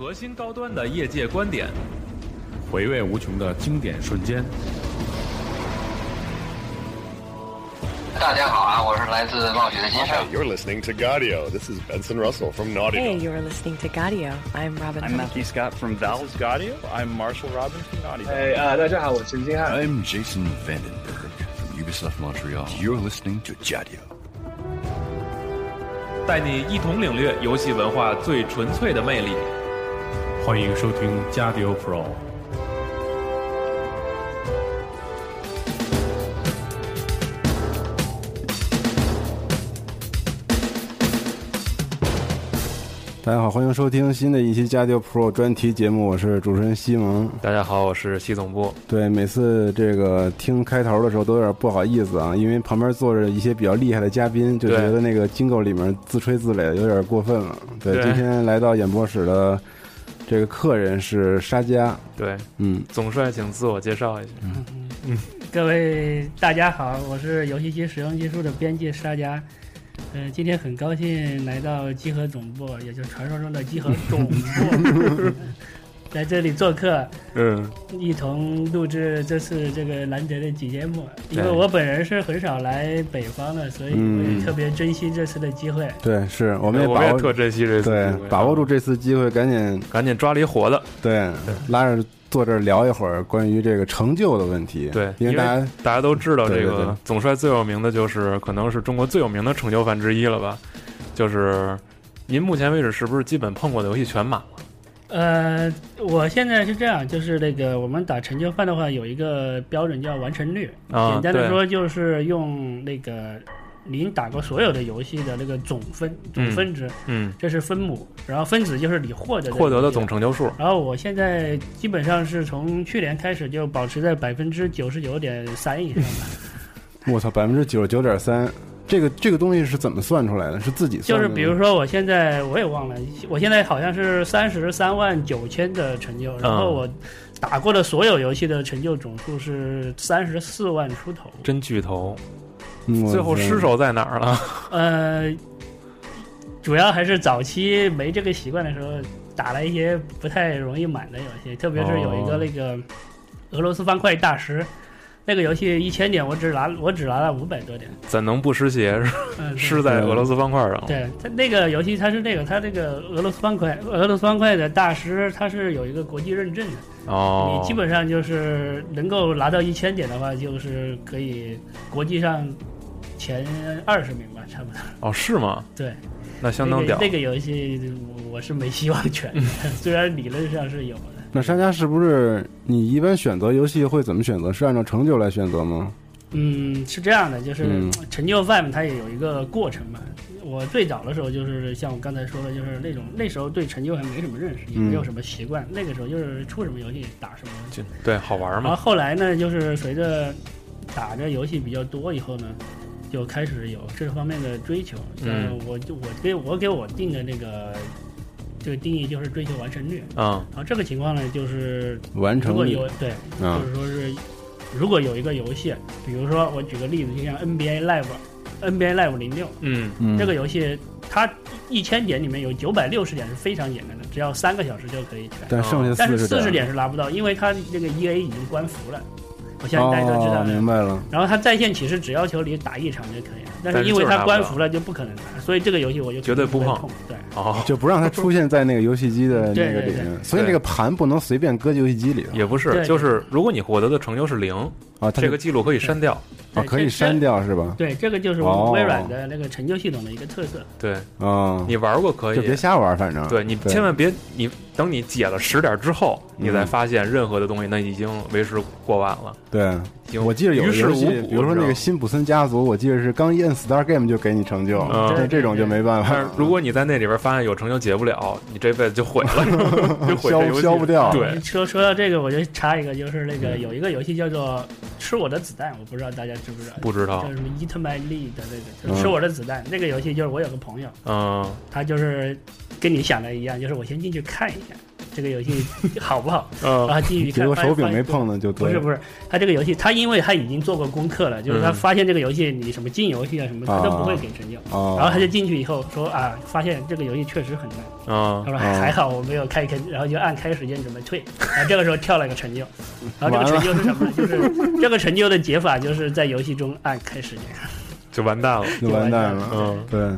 核心高端的业界观点，回味无穷的经典瞬间。大家好啊，我是来自冒雪的金盛。You're listening to Gaudio. This is Benson Russell from Naughty Hey, you're listening to Gaudio. I'm Robin. I'm Matthew Scott from Valve's Gaudio. I'm Marshall Robin from Naughty. 哎啊，大家好，我陈金汉。I'm Jason Vandenberg from Ubisoft Montreal. You're listening to Gaudio. 带你一同领略游戏文化最纯粹的魅力。欢迎收听加迪欧 Pro。大家好，欢迎收听新的一期加迪 Pro 专题节目，我是主持人西蒙。大家好，我是西总部。对，每次这个听开头的时候都有点不好意思啊，因为旁边坐着一些比较厉害的嘉宾，就觉得那个金构里面自吹自擂有点过分了。对，对今天来到演播室的这个客人是沙家，对，嗯，总帅，请自我介绍一下。嗯嗯各位大家好，我是游戏机使用技术的编辑沙家。呃，今天很高兴来到集合总部，也就是传说中的集合总部，在这里做客，嗯，一同录制这次这个难得的几节目。因为我本人是很少来北方的，所以我也特别珍惜这次的机会。对，是我们也我也把握特珍惜这次对机会把握住这次机会，赶紧赶紧抓了一活的。对拉着坐这儿聊一会儿关于这个成就的问题。对，因为大家大家都知道，这个总帅最有名的就是可能是中国最有名的成就犯之一了吧？就是您目前为止是不是基本碰过的游戏全满了？呃，我现在是这样，就是那个我们打成就饭的话，有一个标准叫完成率。啊简单的说，就是用那个您打过所有的游戏的那个总分总分值，嗯，这是分母，然后分子就是你获得的获得的总成就数。然后我现在基本上是从去年开始就保持在百分之九十九点三以上吧。我操，百分之九十九点三，这个这个东西是怎么算出来的？是自己就算的吗？是比如说，我现在我也忘了，我现在好像是三十三万九千的成就，然后我打过的所有游戏的成就总数是三十四万出头。真巨头，最后失手在哪儿了？呃，主要还是早期没这个习惯的时候，打了一些不太容易满的游戏，特别是有一个哦那个俄罗斯方块大师。那个游戏一千点，我只拿我只拿了五百多点，怎能不失血？嗯，对失在俄罗斯方块上。对，它那个游戏它是那个，它这个俄罗斯方块，俄罗斯方块的大师，它是有一个国际认证的。哦，你基本上就是能够拿到一千点的话，就是可以国际上前二十名吧，差不多。哦是吗？对，那相当屌。那个那个游戏我我是没希望全的，虽然理论上是有的。那商家是不是你一般选择游戏会怎么选择？是按照成就来选择吗？嗯，是这样的，就是嗯成就饭它也有一个过程嘛。我最早的时候就是像我刚才说的，就是那种那时候对成就还没什么认识，也没有什么习惯。那个时候就是出什么游戏打什么游戏。就对，好玩嘛然后嘛。后来呢，就是随着打着游戏比较多以后呢，就开始有这方面的追求。像嗯我就我给我给我定的那个这个定义就是追求完成率。啊然后这个情况呢，就是完成率如果有对，啊就是说是如果有一个游戏，比如说我举个例子，就像 NBA Live。NBA Live 零六嗯嗯，这个游戏，它一千点里面有九百六十点是非常简单的，只要三个小时就可以全。但剩下但是四四十点是拿不到，因为它那个 EA 已经关服了。我相信大家都知道哦，明白了。然后它在线其实只要求你打一场就可以了，但但是是因为它关服了就不可能打，所以这个游戏我就绝对不碰碰。对，哦，就不让它出现在那个游戏机的那个里面，所以这个盘不能随便搁游戏机里也不是，就是如果你获得的成就是零，啊。这个记录可以删掉。啊可以删掉是吧？对，这个就是哦微软的那个成就系统的一个特色。对啊，你玩过可以，就别瞎玩，反正对你千万别，你等你解了十点之后，你再发现任何的东西，那已经为时过晚了。对。我记得有于事无的游戏，比如说那个辛普森家族，我记得是刚一摁 Star Game 就给你成就，这种就没办法。但是如果你在那里边发现有成就解不了，你这辈子就毁了，就毁这消游戏消不掉对，说说到这个，我就插一个，就是那个有一个游戏叫做《吃我的子弹》，我不知道大家知不知道？不知道叫。什么 Eat My Lead 的那个，就吃我的子弹。那个游戏就是我有个朋友，嗯他就是跟你想的一样，就是我先进去看一下这个游戏好不好，嗯然后进去结果手柄没碰呢就对。不是不是，他这个游戏，他因为他已经做过功课了，就是他嗯发现这个游戏你什么进游戏啊什么，他都不会给成就。哦，然后他就进去以后说啊，发现这个游戏确实很难。嗯他说哦还好我没有开坑，然后就按开时间准备退。然后这个时候跳了个成就，然后这个成就是什么呢？就是这个成就的解法就是在游戏中按开时间。就完蛋了。就完蛋了。嗯，对，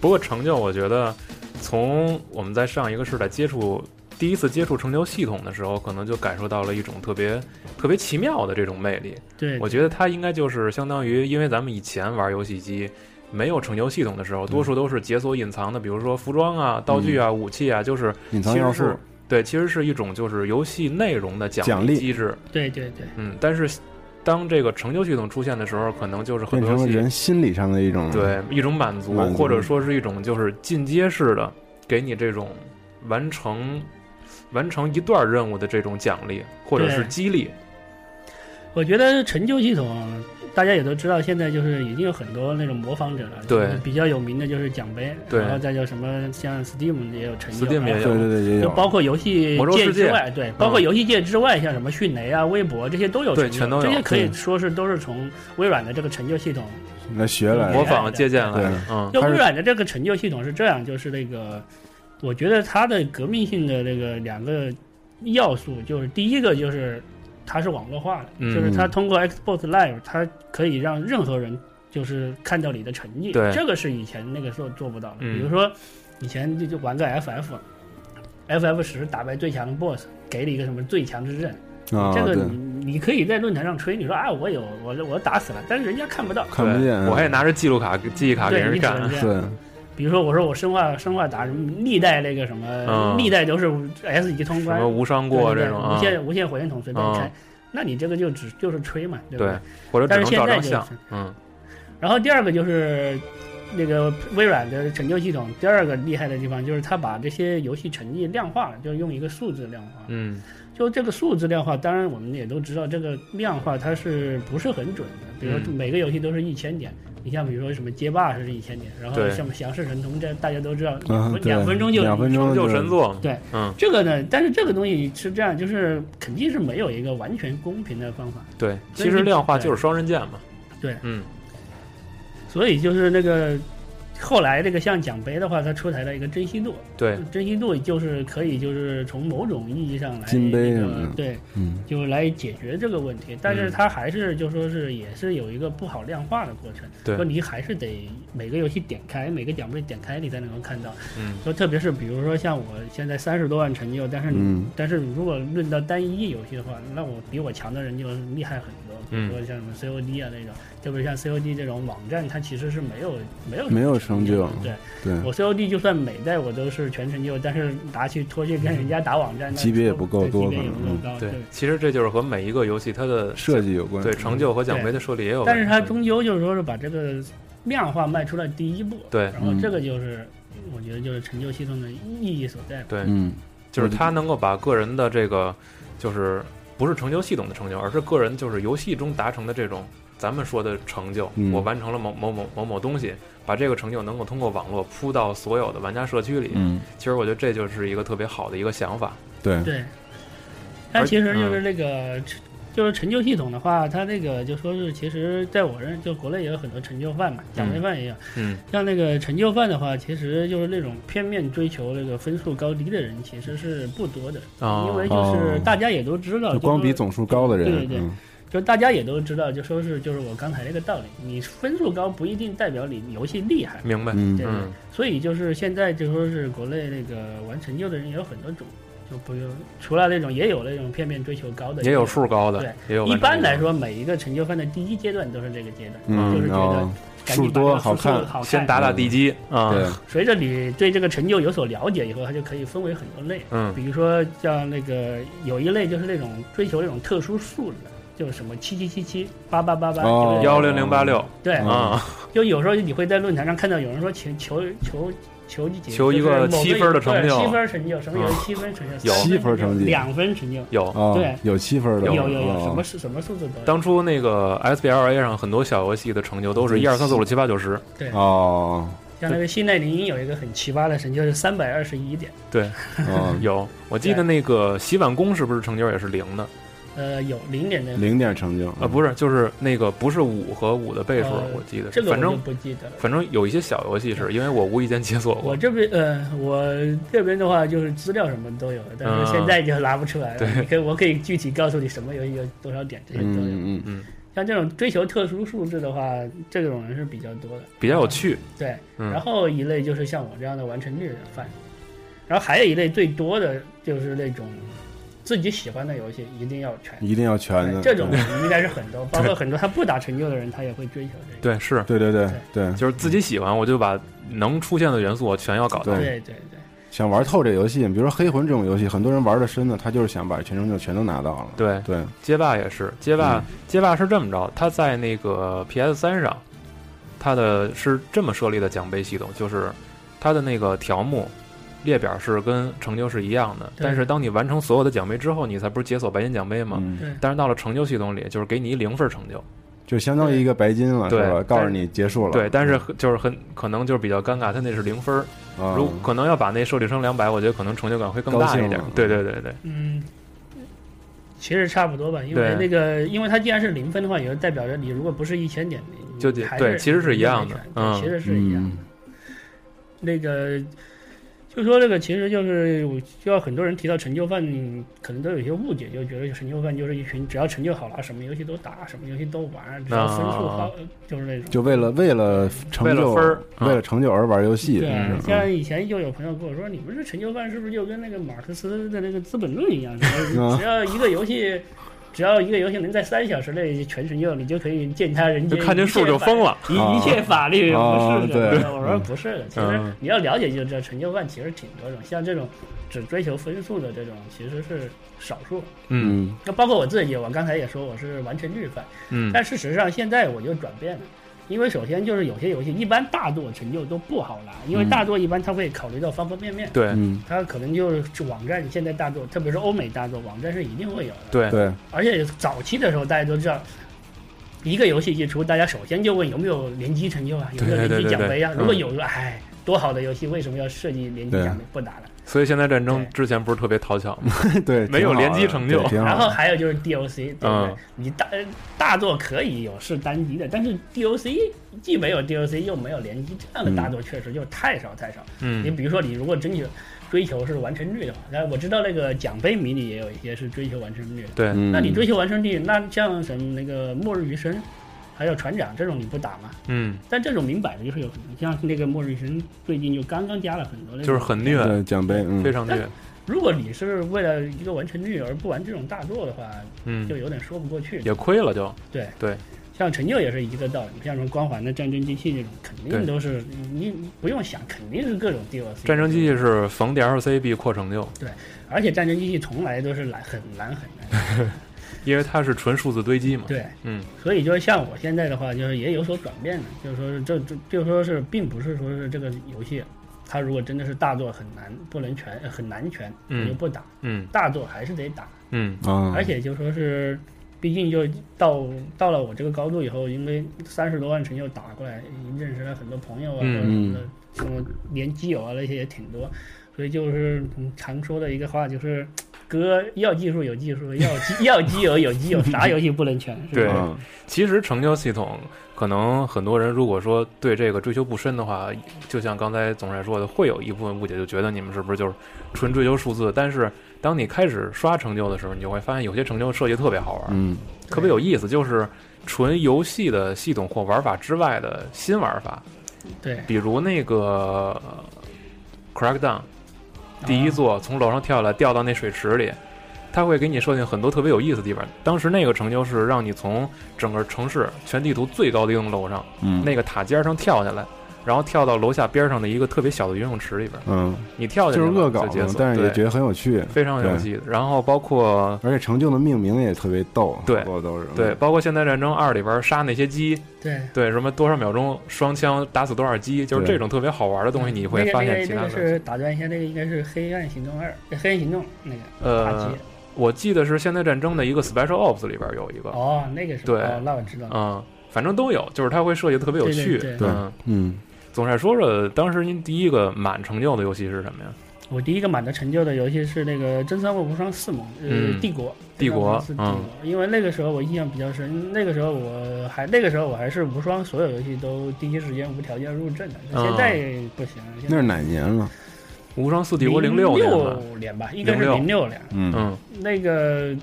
不过成就，我觉得从我们在上一个时代接触第一次接触成就系统的时候，可能就感受到了一种特别特别奇妙的这种魅力。对，我觉得它应该就是相当于，因为咱们以前玩游戏机没有成就系统的时候，多数都是解锁隐藏的，比如说服装啊、道具啊、武器啊，就是隐藏要素其实是。对，其实是一种就是游戏内容的奖奖励机制。对对对，嗯，但是当这个成就系统出现的时候，可能就是很变成了多游戏人心理上的一种对一种满足，满足或者说是一种就是进阶式的，给你这种完成完成一段任务的这种奖励或者是激励。我觉得成就系统大家也都知道，现在就是已经有很多那种模仿者了。对。比较有名的就是奖杯，对。然后再叫什么像 Steam 也有成就 Steam 也有。对对对也有，就包括游戏界界之外，对，包括游戏界之外，像什么迅雷啊、微博这些都有成就，对全都有。这些可以说是都是从微软的这个成就系统。来学来的。模仿借鉴来的，嗯。就微软的这个成就系统是这样，就是那个，我觉得它的革命性的那个两个要素，就是第一个就是它是网络化的，嗯就是它通过 Xbox Live，它可以让任何人就是看到你的成绩，对这个是以前那个时候做不到的。嗯比如说以前就就玩个 FF。FF 十打败最强的 BOSS，给你一个什么最强之刃，啊，这个，你你可以在论坛上吹，你说啊我有我我打死了，但是人家看不到。看不见。我还得拿着记录卡、记忆卡给对，人干你只能。这样。对，比如说我说我生化生化打什么历代那个什么，嗯历代都是 S 级通什关，么无伤过这种啊无，限无限火焰筒随便开嗯，那你这个就只就是吹嘛，对不对，或者但是现在就是嗯然后第二个就是那个微软的成就系统，第二个厉害的地方就是它把这些游戏成绩量化了，就是用一个数字量化。嗯就这个数字量化，当然我们也都知道，这个量化它是不是很准的？比如每个游戏都是一千点，你像比如说什么街霸是一千年，然后对像降世神通这大家都知道，两嗯，分两分钟就两分钟就就神作，对，嗯这个呢，但是这个东西是这样，就是肯定是没有一个完全公平的方法，对，其实量化就是双刃剑嘛，对嗯。所以就是那个后来这个像奖杯的话，它出台了一个珍稀度，对，珍稀度就是可以就是从某种意义上来金杯那什么的个对，嗯，就来解决这个问题，但是嗯它还是就说是也是有一个不好量化的过程，对。说你还是得每个游戏点开，每个奖杯点开你才能够看到，嗯。说特别是比如说像我现在三十多万成就，但是你、嗯。但是如果论到单一游戏的话，那我比我强的人就厉害很多，比如嗯。说像什么 COD 啊那种，特别像 COD 这种网站，它其实是没有没有没有成就对对，我 COD 就算每代我都是全成就，但是拿去拖去跟人家打网站，级别也不够对多级别也不可能够高，对，其实这就是和每一个游戏它的设计有关。对成就和奖杯的设立也有关，但是它终究就是说是把这个量化迈出了第一步，对然后这个就是我觉得就是成就系统的意义所在。对，嗯，就是它能够把个人的这个，就是不是成就系统的成就，而是个人就是游戏中达成的这种咱们说的成就。嗯我完成了某某某某某东西，把这个成就能够通过网络铺到所有的玩家社区里。嗯，其实我觉得这就是一个特别好的一个想法。对，对，但其实就是那个。就是成就系统的话，它那个就说是，其实在我认，就国内也有很多成就犯嘛，奖杯犯也有。嗯，像那个成就犯的话，其实就是那种片面追求那个分数高低的人，其实是不多的，哦因为就是大家也都知道，就光比总数高的人，对对对嗯就大家也都知道，就说是就是我刚才那个道理，你分数高不一定代表你游戏厉害，明白。嗯。对。嗯。所以就是现在就说是国内那个玩成就的人也有很多种，就不用除了那种也有那种片面追求高的，也有数高的对，也有一般来说，每一个成就分的第一阶段都是这个阶段，嗯，就是觉得哦。数多好看好看，先打打地基啊。对，随着你对这个成就有所了解以后，它就可以分为很多类。嗯。比如说像那个有一类就是那种追求那种特殊数字的，就是什么七七七七八八八八，幺零零八六。对，啊，就有时候你会在论坛上看到有人说求求求求几求一个七分的成就。七分成就，什么有七分成就，有。七分成绩两分成就，有。哦，对。有七分的，有有有哦。什么是什么数字都有。当初那个 SBLA 上很多小游戏的成就都是一二三四五六七八九十，对，哦，像那个信奈灵鹰有一个很奇葩的成就是三百二十一点，对，嗯，有，我记得那个洗碗工是不是成就也是零的？呃，有零点的，零点成就啊，不是，就是那个不是五和五的倍数，呃我记得这个反正不记得了。反正有一些小游戏是因为我无意间解锁过我，这边呃，我这边的话就是资料什么都有的，但是现在就拿不出来了。可以，我可以具体告诉你什么游戏有多少点，这些都有。嗯嗯像这种追求特殊数字的话，这种人是比较多的。比较有趣。对，嗯然后一类就是像我这样的完成率的犯，然后还有一类最多的就是那种自己喜欢的游戏一定要全。一定要全的。这种人应该是很多，包括很多他不打成就的人，他也会追求这个。对，是，对对对对，就是自己喜欢，我就把能出现的元素我全要搞到。对。对对，想玩透这游戏，比如说黑魂这种游戏，很多人玩的深的，他就是想把全成就全都拿到了。对。对，街霸也是，街霸、嗯。街霸是这么着，他在那个 PS 三上，他的是这么设立的奖杯系统，就是他的那个条目列表是跟成就是一样的，但是当你完成所有的奖杯之后，你才不是解锁白金奖杯吗？嗯。但是到了成就系统里，就是给你一零分成就。就相当于一个白金了，是对。吧？告诉你结束了。对，但是就是很可能就是比较尴尬，它那是零分如可能要把那设立成两百，我觉得可能成就感会更大一点。高兴。对对对对，嗯，其实差不多吧，因为那个，因为它既然是零分的话，也就代表着你如果不是一千点，你就对其实是一样的。嗯。其实是一样的。嗯。那个就说这个，其实就是我就要很多人提到成就犯，可能都有一些误解，就觉得成就犯就是一群只要成就好了，什么游戏都打，什么游戏都玩，只要分数啊高，就是那种。就为了为了成就为了分儿啊为了成就而玩游戏。对像以前就有朋友跟我说，你们这成就犯是不是就跟那个马克思的那个《资本论》一样？啊只要一个游戏，只要一个游戏能在三小时内全成就，你就可以见他人间，就看见数就疯了。一一切法律啊不是的，对我说不是的。其实嗯你要了解就知道，成就犯其实挺多种，像这种只追求分数的这种其实是少数。嗯嗯那包括我自己，我刚才也说我是完成率犯，嗯但事实上现在我就转变了。因为首先就是有些游戏一般大作成就都不好拿，因为嗯大作一般它会考虑到方方面面，对嗯，它可能就是网站现在大作，特别是欧美大作，网站是一定会有的。对对，而且早期的时候，大家都知道，一个游戏一出，大家首先就问有没有联机成就啊，有没有联机奖杯啊？对对如果有，哎，多好的游戏，为什么要设计联机奖杯？不打了。所以现在战争之前不是特别讨巧吗？对，没有联机成就然后。还有就是 DOC，对不对？嗯你大大作可以有是单机的，但是 DOC 既没有 DOC 又没有联机，这样的大作确实就太少太少。你嗯比如说，你如果真求追求是完成率的话，那我知道那个奖杯迷你也有一些是追求完成率。对，嗯那你追求完成率，那像什么那个末日余生，还有船长这种你不打吗？嗯，但这种明摆着就是有可能，像那个末日余生最近就刚刚加了很多那种，就是很虐，对奖杯，嗯，非常虐。如果你是为了一个完成率而不玩这种大作的话，嗯就，有点说不过去。也亏了就。对对，像成就也是一个道理，像什么光环的战争机器这种，肯定都是你你不用想，肯定是各种 DLC。战争机器是逢 DLC 必扩成就，对而且战争机器从来都是难很难很 难。因为它是纯数字堆积嘛。对，嗯所以就是像我现在的话，就是也有所转变的，就是说是这这就说是并不是说是这个游戏，它如果真的是大作很难不能全呃很难全，嗯我就不打。嗯大作还是得打，嗯啊，而且就说是，毕竟就到到了我这个高度以后，因为三十多万成就打过来，认识了很多朋友啊，嗯或者什么的，什么连基友啊那些也挺多，所以就是嗯常说的一个话就是。哥要技术有技术，要机要基友有基友，啥游戏不能全？是对其实成就系统，可能很多人如果说对这个追求不深的话，就像刚才总帅说的，会有一部分误解，就觉得你们是不是就是纯追求数字？但是当你开始刷成就的时候，你就会发现有些成就设计特别好玩，嗯特别有意思，就是纯游戏的系统或玩法之外的新玩法，对，比如那个呃 Crackdown 第一座从楼上跳下来掉到那水池里。它会给你设定很多特别有意思的地方。当时那个成就是让你从整个城市全地图最高的一栋楼上，嗯，那个塔尖上跳下来，然后跳到楼下边上的一个特别小的游泳池里边。嗯，你跳进去就是恶搞但是也觉得很有趣，非常有趣。然后包括而且成就的命名也特别逗，对都是对，包括《现代战争二》里边杀那些鸡，对，对什么多少秒钟双枪打死多少鸡，就是这种特别好玩的东西，你会发现其他的。那个是打断一下，那个应该是《黑暗行动二》，呃《黑暗行动》那个呃。，我记得是《现代战争》的一个 Special Ops 里边有一个，哦，那个是对哦，那我知道。嗯，反正都有，就是它会设计特别有趣，对对对嗯。嗯总帅说说当时您第一个满成就的游戏是什么呀？我第一个满的成就的游戏是那个《真三国无双四》嘛，呃，嗯帝国，帝国是帝国，因为那个时候我印象比较深，那个时候我还那个时候我还是无双所有游戏都第一时间无条件入阵的，嗯现在不行，现在那是哪年了？无双四帝国零六年吧？六年吧，应该是06零六年。嗯，嗯那个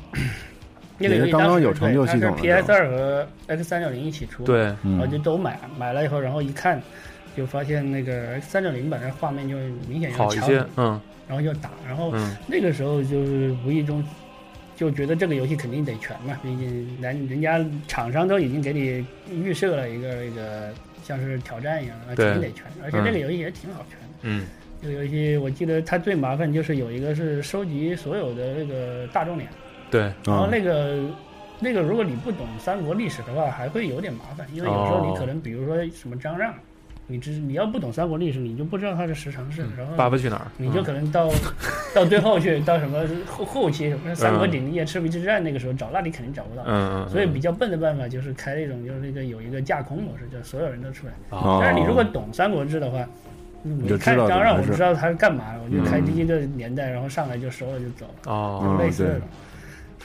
那个刚刚当时有成就系统是 PS 二和 X 三六零一起出，，对，然后嗯就都买买了以后，然后一看，就发现那个三六零版的画面就明显要好一些强嗯。然后就打，然后嗯。那个时候就是无意中就觉得这个游戏肯定得全嘛，毕竟人人家厂商都已经给你预设了一个那个像是挑战一样，啊，肯定得全，而且这个游戏也挺好全的。嗯。这个游戏我记得它最麻烦就是有一个是收集所有的那个大众脸，对，然后啊，那个。那个，如果你不懂三国历史的话，还会有点麻烦，因为有时候哦。你可能，比如说什么张让，你只你要不懂三国历史，你就不知道它的十常侍，然后嗯爸爸去哪儿？你就嗯可能到 到最后去，到什么后后期什么三国鼎立、赤壁之战那个时候找，那你肯定找不到。嗯嗯，所以比较笨的办法就是开那种就是那个有一个架空模式，就所有人都出来。哦但是你如果懂三国志的话，你就知道看张让，怎么回事我知道他是干嘛的，我就开嗯第一个年代，然后上来就收了就走了，哦嗯对类似的。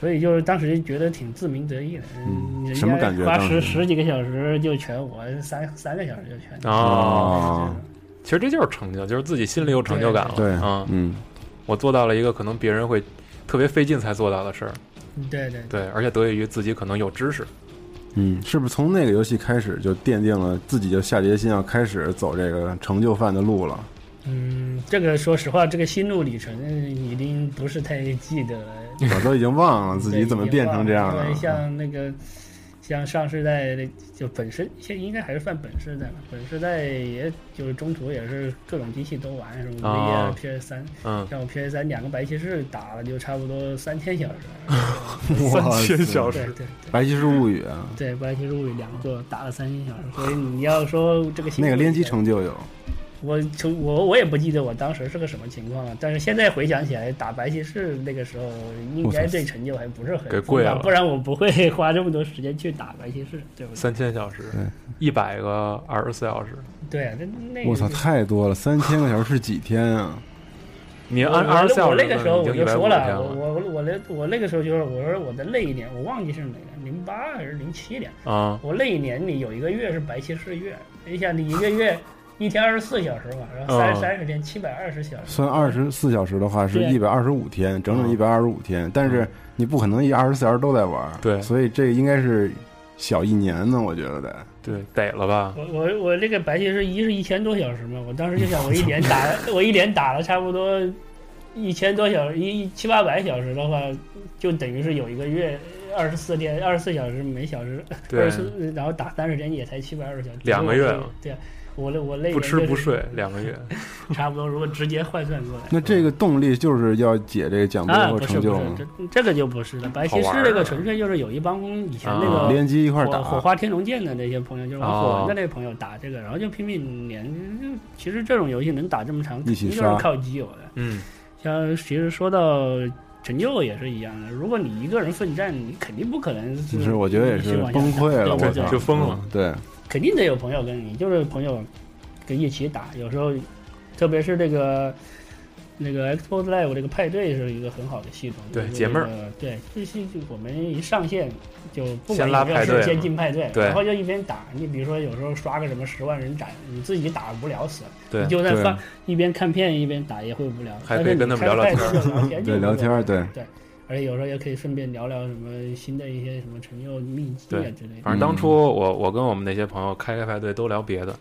所以就是当时觉得挺自鸣得意的，嗯什么感觉家花十十几个小时就全，我三三个小时就全。哦，哦，其实这就是成就，就是自己心里有成就感了。对，啊，嗯，我做到了一个可能别人会特别费劲才做到的事儿。对对对，而且得益于自己可能有知识。嗯，是不是从那个游戏开始就奠定了自己就下决心要开始走这个成就犯的路了？嗯，这个说实话，这个心路历程已经不是太记得了。我都已经忘了自己怎么变成这样对因为了。像那个，像上世代的，就本身现在应该还是算本世代吧。本世代也就是中途也是各种机器都玩，什么 V 哦啊、PS 三，嗯，像我 PS 三两个白骑士打了就差不多三千小时。哇三千小时，对对白骑士物语啊，对，白骑士物语两个打了三千小时，所以你要说这个那个联机成就有，我从我我也不记得我当时是个什么情况了，但是现在回想起来，打白骑士那个时候应该对成就还不是很给贵了不然我不会 花这么多时间去打白骑士，对不对？三千小时对，一百个二十四小时。对啊，那那个我操，太多了，三千个小时是几天啊？你我按二十四小时我那个时候我就说了，了我我我那我那个时候就是我说我的那一年我忘记是哪年，零八还是零七年，啊，我那一年里有一个月是白骑士月，你想你一个月 一天二十四小时嘛，然后三嗯三十天七百二十小时，算二十四小时的话是一百二十五天，整整一百二十五天。但是你不可能一二十四小时都在玩，对。所以这应该是小一年呢，我觉得得。对，得了吧？我我我这个白骑士一是一千多小时嘛，我当时就想我一连打 我一连打了差不多一千多小时，一一七八百小时的话，就等于是有一个月二十四天，二十四小时每小时二对十，四，然后打三十天也才七百二十小时，两个月了。对。啊，我累我累不吃不睡两个月。差不多，如果直接换算过来，那这个动力就是要解这个奖杯啊和不是不是成就吗？这这个就不是了，白骑士好玩儿啊那个纯粹就是有一帮以前那啊个联机一块打，火花天龙剑的那些朋友，就是玩哦火纹的那些朋友打这个，然后就拼命连。就其实这种游戏能打这么长，一起肯定就是靠基友的。嗯，像其实说到成就也是一样的，如果你一个人奋战，你肯定不可能就是我觉得也是崩溃了，我操，就疯了嗯对，肯定得有朋友跟你，就是朋友跟一起打。有时候，特别是这个那个 Xbox Live 这个派对是一个很好的系统，对解闷儿这个对，就是我们一上线就不先管有没有事拉派对先进派对，然后就一边打。你比如说有时候刷个什么十万人斩，你自己打无聊死了，对你就在对放一边看片一边打也会无聊，还可以跟他们聊聊天就对聊天对对。而且有时候也可以顺便聊聊什么新的一些什么成就秘籍啊之类的。反正当初我我跟我们那些朋友开开派对都聊别的，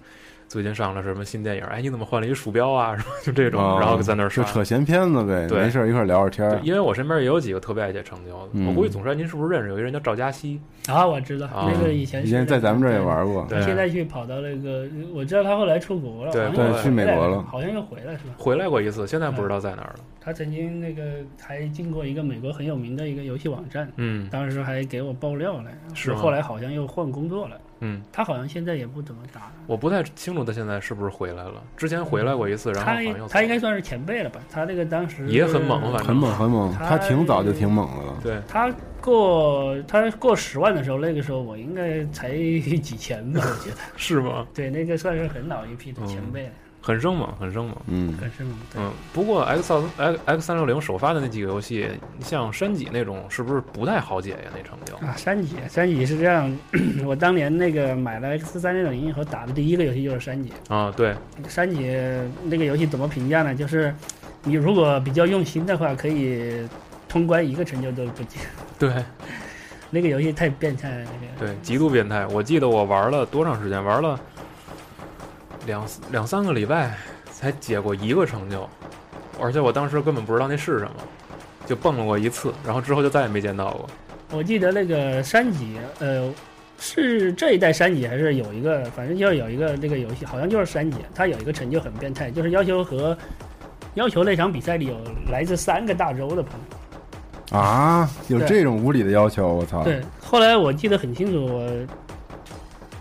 最近上了什么新电影，哎，你怎么换了一鼠标啊？什么就这种，哦然后在那儿刷。就扯闲篇子呗，对没事儿一块儿聊会儿天儿。因为我身边也有几个特别爱写成就的，嗯我估计总帅您是不是认识有一个人叫赵佳熙？啊，我知道啊那个以前以前在咱们这儿也。玩过，对现在去跑到那个，我知道他后来出国了，对对去美国了好像又回来是吧？回来过一次，现在不知道在哪儿了。他曾经那个还进过一个美国很有名的一个游戏网站，嗯，当时还给我爆料了，是后来好像又换工作了，嗯，他好像现在也不怎么打了。我不太清楚他现在是不是回来了。之前回来过一次，然后他好像他应该算是前辈了吧？他那个当时也很猛，反正很猛很猛，他他挺早就挺猛的了。对，他过他过十万的时候，那个时候我应该才 几千吧，我觉得是吗？对，那个算是很老一批的前辈了，很生猛，很生猛。嗯，很生猛。嗯，不过 X 2 X X 三六零首发的那几个游戏，像山脊那种，是不是不太好解呀？那成就啊，山脊，山脊是这样，我当年那个买了 X 三六零以后打的第一个游戏就是山脊。啊，对，山脊那个游戏怎么评价呢？就是你如果比较用心的话，可以通关一个成就都不解。对，那个游戏太变态了，那个对，极度变态。我记得我玩了多长时间？玩了两两三个礼拜才解过一个成就，而且我当时根本不知道那是什么，就蹦了过一次，然后之后就再也没见到过。我记得那个山脊，呃，是这一代山脊还是有一个，反正就是有一个这个游戏，好像就是山脊，它有一个成就很变态，就是要求和要求那场比赛里有来自三个大洲的朋友。啊，有这种无理的要求，我操！对，后来我记得很清楚，我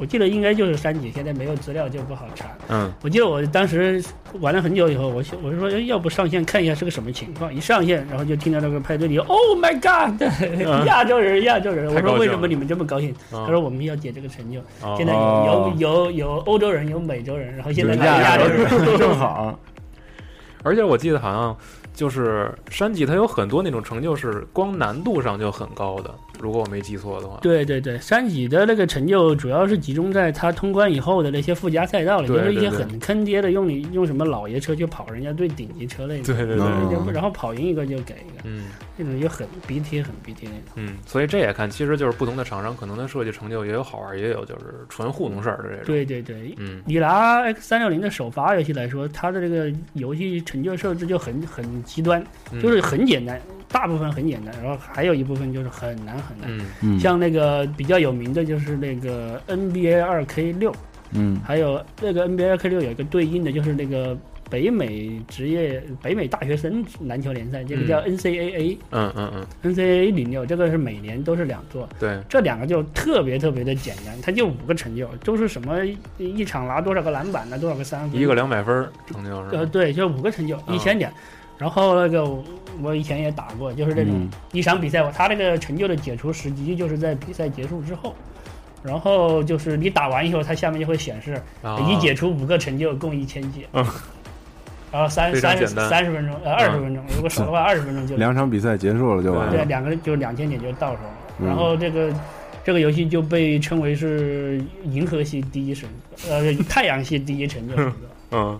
我记得应该就是山脊，现在没有资料就不好查。嗯，我记得我当时玩了很久以后，我想我就说，哎要不上线看一下是个什么情况？一上线，然后就听到那个派对里，Oh my God，嗯 亚洲人，亚洲人！我说为什么你们这么高兴？啊他说我们要解这个成就。哦现在有哦有有有欧洲人，有美洲人，然后现在有还有亚洲洲人。正好，而且我记得好像就是山脊，它有很多那种成就是光难度上就很高的，如果我没记错的话。对对对，山脊的那个成就主要是集中在它通关以后的那些附加赛道里，就是一些很坑爹的，用你用什么老爷车去跑人家最顶级车类的，对 对对，嗯然后跑赢一个就给一个，嗯那种就很逼贴，很逼贴那种。嗯，所以这也看，其实就是不同的厂商可能的设计成就也有好玩，也有就是纯糊弄事儿的这种。对对对，嗯你拿 X 三六零的首发游戏来说，它的这个游戏成就设置就很很极端，嗯，就是很简单，大部分很简单，然后还有一部分就是很难很难。嗯。嗯。像那个比较有名的就是那个 NBA 二 K 六，嗯。还有那个 NBA 二 K 六有一个对应的就是那个北美职业北美大学生篮球联赛，这个叫 NCAA、嗯嗯嗯，NCAA 零六，这个是每年都是两座，对，这两个就特别特别的简单，它就五个成就，都是什么一场拿多少个篮板呢，多少个三分，一个两百分成就是。呃，对，就五个成就，嗯。一千点。然后那个我我以前也打过，就是这种、嗯。一场比赛，他那个成就的解除时机就是在比赛结束之后，然后就是你打完以后，它下面就会显示啊。已解除五个成就，共一千级。嗯。然后三三十三十分钟，呃，二十分钟，如果少的话，二十分钟就两场比赛结束了就完了。对，两个就两千点就到手了。嗯。然后这个这个游戏就被称为是银河系第一神，呃，太阳系第一成就。嗯，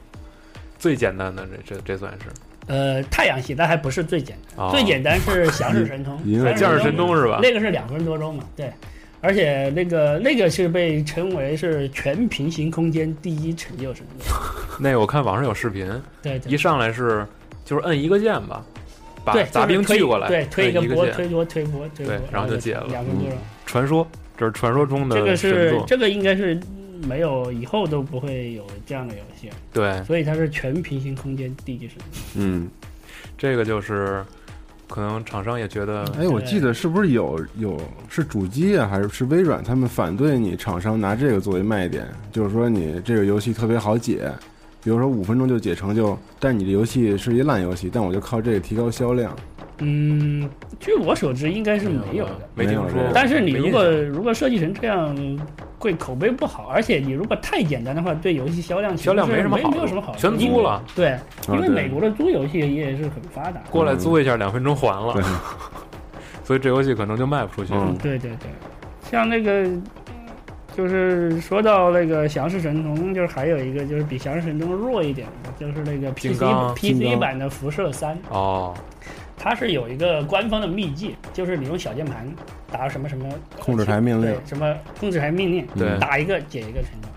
最简单的这这这算是呃，太阳系，但还不是最简单，哦最简单是降世神通，银河降世神通是吧？那个是两分多钟嘛，对，而且那个那个是被称为是全平行空间第一成就神作，那个我看网上有视频，对对一上来是就是摁一个键吧，把对，杂兵推聚过来，对，推一个波。推波，推波，推波对，然后就解了两分多钟。传说，这是传说中的这个。是这个应该是没有以后都不会有这样的游戏，对，所以它是全平行空间地级神。嗯，这个就是可能厂商也觉得，哎，我记得是不是有有是主机啊，还是是微软他们反对你厂商拿这个作为卖点，就是说你这个游戏特别好解，比如说五分钟就解成就，但你的游戏是一烂游戏，但我就靠这个提高销量。嗯，据我所知应该是没有的。没听说。但是你如果如果设计成这样，会口碑不好，而且你如果太简单的话，对游戏销量其实销量没什么好没有什么好处，全租了，对，因为美国的租游戏也是很发达。过来租一下，两分钟还了，所以这游戏可能就卖不出去。嗯。对对对，像那个，就是说到那个降世神童，就是还有一个就是比降世神童弱一点的，就是那个 PC PC 版的辐射三，哦，它是有一个官方的秘技，就是你用小键盘打什么什么控制台命令。对什么控制台命令，对。打一个解一个成就，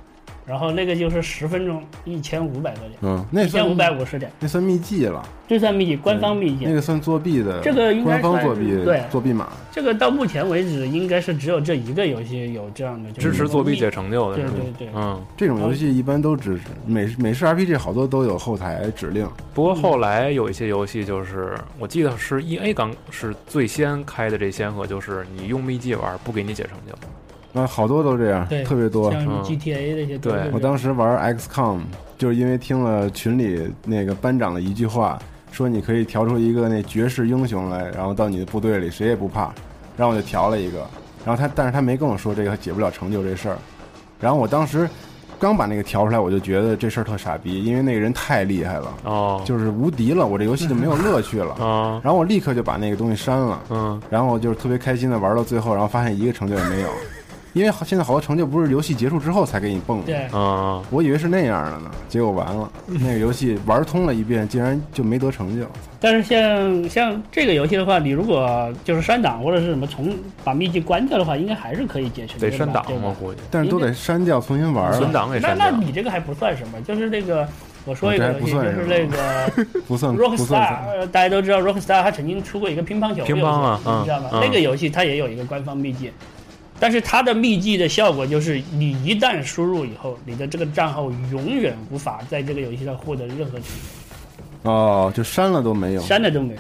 然后那个就是十分钟一千五百多点，嗯，那一千五百算五十点，那算秘技了，这算秘技，官方秘技那。个算作弊的，这个应该官方算作弊，对作弊码。这个到目前为止应该是只有这一个游戏有这样的支持作弊解成就的对？对对，嗯，这种游戏一般都支持，美美式 RPG 好多都有后台指令。不过后来有一些游戏，就是我记得是 E A 刚是最先开的这先河，就是你用秘技玩不给你解成就，啊，好多都这样对，特别多。像什么嗯 GTA 这些对。我当时玩 XCOM，就是因为听了群里那个班长的一句话，说你可以调出一个那绝世英雄来，然后到你的部队里谁也不怕，然后我就调了一个，然后他但是他没跟我说这个解不了成就这事儿，然后我当时刚把那个调出来，我就觉得这事儿特傻逼，因为那个人太厉害了，哦，就是无敌了，我这游戏就没有乐趣了。啊，然后我立刻就把那个东西删了，嗯，然后就是特别开心的玩到最后，然后发现一个成就也没有，因为好现在好多成就不是游戏结束之后才给你蹦的，对，啊，我以为是那样的呢，结果完了，那个游戏玩通了一遍，竟然就没得成就。但是像像这个游戏的话，你如果就是删档或者是什么重把秘籍关掉的话，应该还是可以解成就的吧得删档吗估计，但是都得删掉，重新玩存档给删掉。那你这个还不算什么，就是那个我说一个哦这还游戏，就是那个 不算不 Rockstar，算呃大家都知道 Rockstar 他曾经出过一个乒乓球乒乓啊你知道吗？嗯。那个游戏它也有一个官方秘籍，但是它的秘籍的效果就是，你一旦输入以后，你的这个账号永远无法在这个游戏上获得任何成哦，就删了都没有，。删了都没有。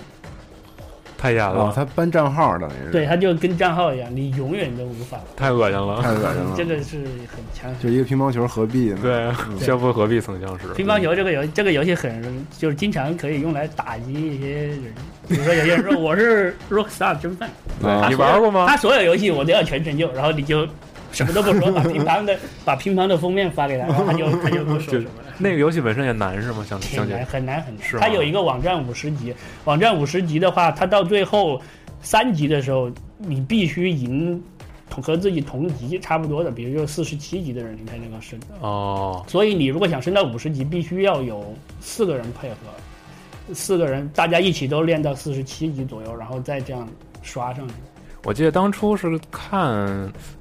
太严哦，了，他搬账号等于是，对，他就跟账号一样，你永远都无法。太恶心了。太恶心了。这个是很强。就一个乒乓球何必呢？对，相逢何必曾相识？乒乓球这个游这个游戏很就是经常可以用来打击一些人，比如说有些人说我是 Rockstar 真饭，啊你玩过吗他所有游戏我都要全成就，然后你就什么都不说，把乒乓的把乒乓的封面发给他，然后他就 他就不说什么了。那个游戏本身也难是吗？想挺相对难，很难很难。是吗它有一个网站五十级，网站五十级的话，它到最后三级的时候，你必须赢同和自己同级差不多的，比如就四十七级的人，你才能够升。哦，所以你如果想升到五十级，必须要有四个人配合，四个人大家一起都练到四十七级左右，然后再这样刷上去。我记得当初是看，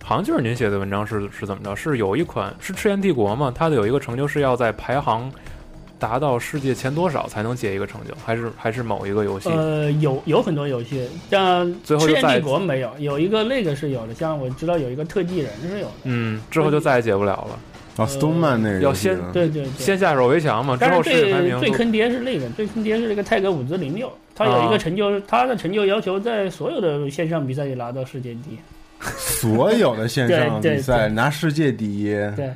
好像就是您写的文章是是怎么着？是有一款是《赤焰帝国》嘛？它的有一个成就是要在排行达到世界前多少才能解一个成就，还是还是某一个游戏？呃，有有很多游戏，像《赤焰帝国》没有，有一个那个是有的，像我知道有一个特技人是有的。嗯，之后就再也解不了了。哦，Stoneman 那个要先对对对。先下手为强嘛，之后但是世界排名最最坑爹是那个，最坑爹是那个泰格伍兹零六，他有一啊个成就，他的成就要求在所有的线上比赛里拿到世界第一。所有的线上比赛拿世界第一，对，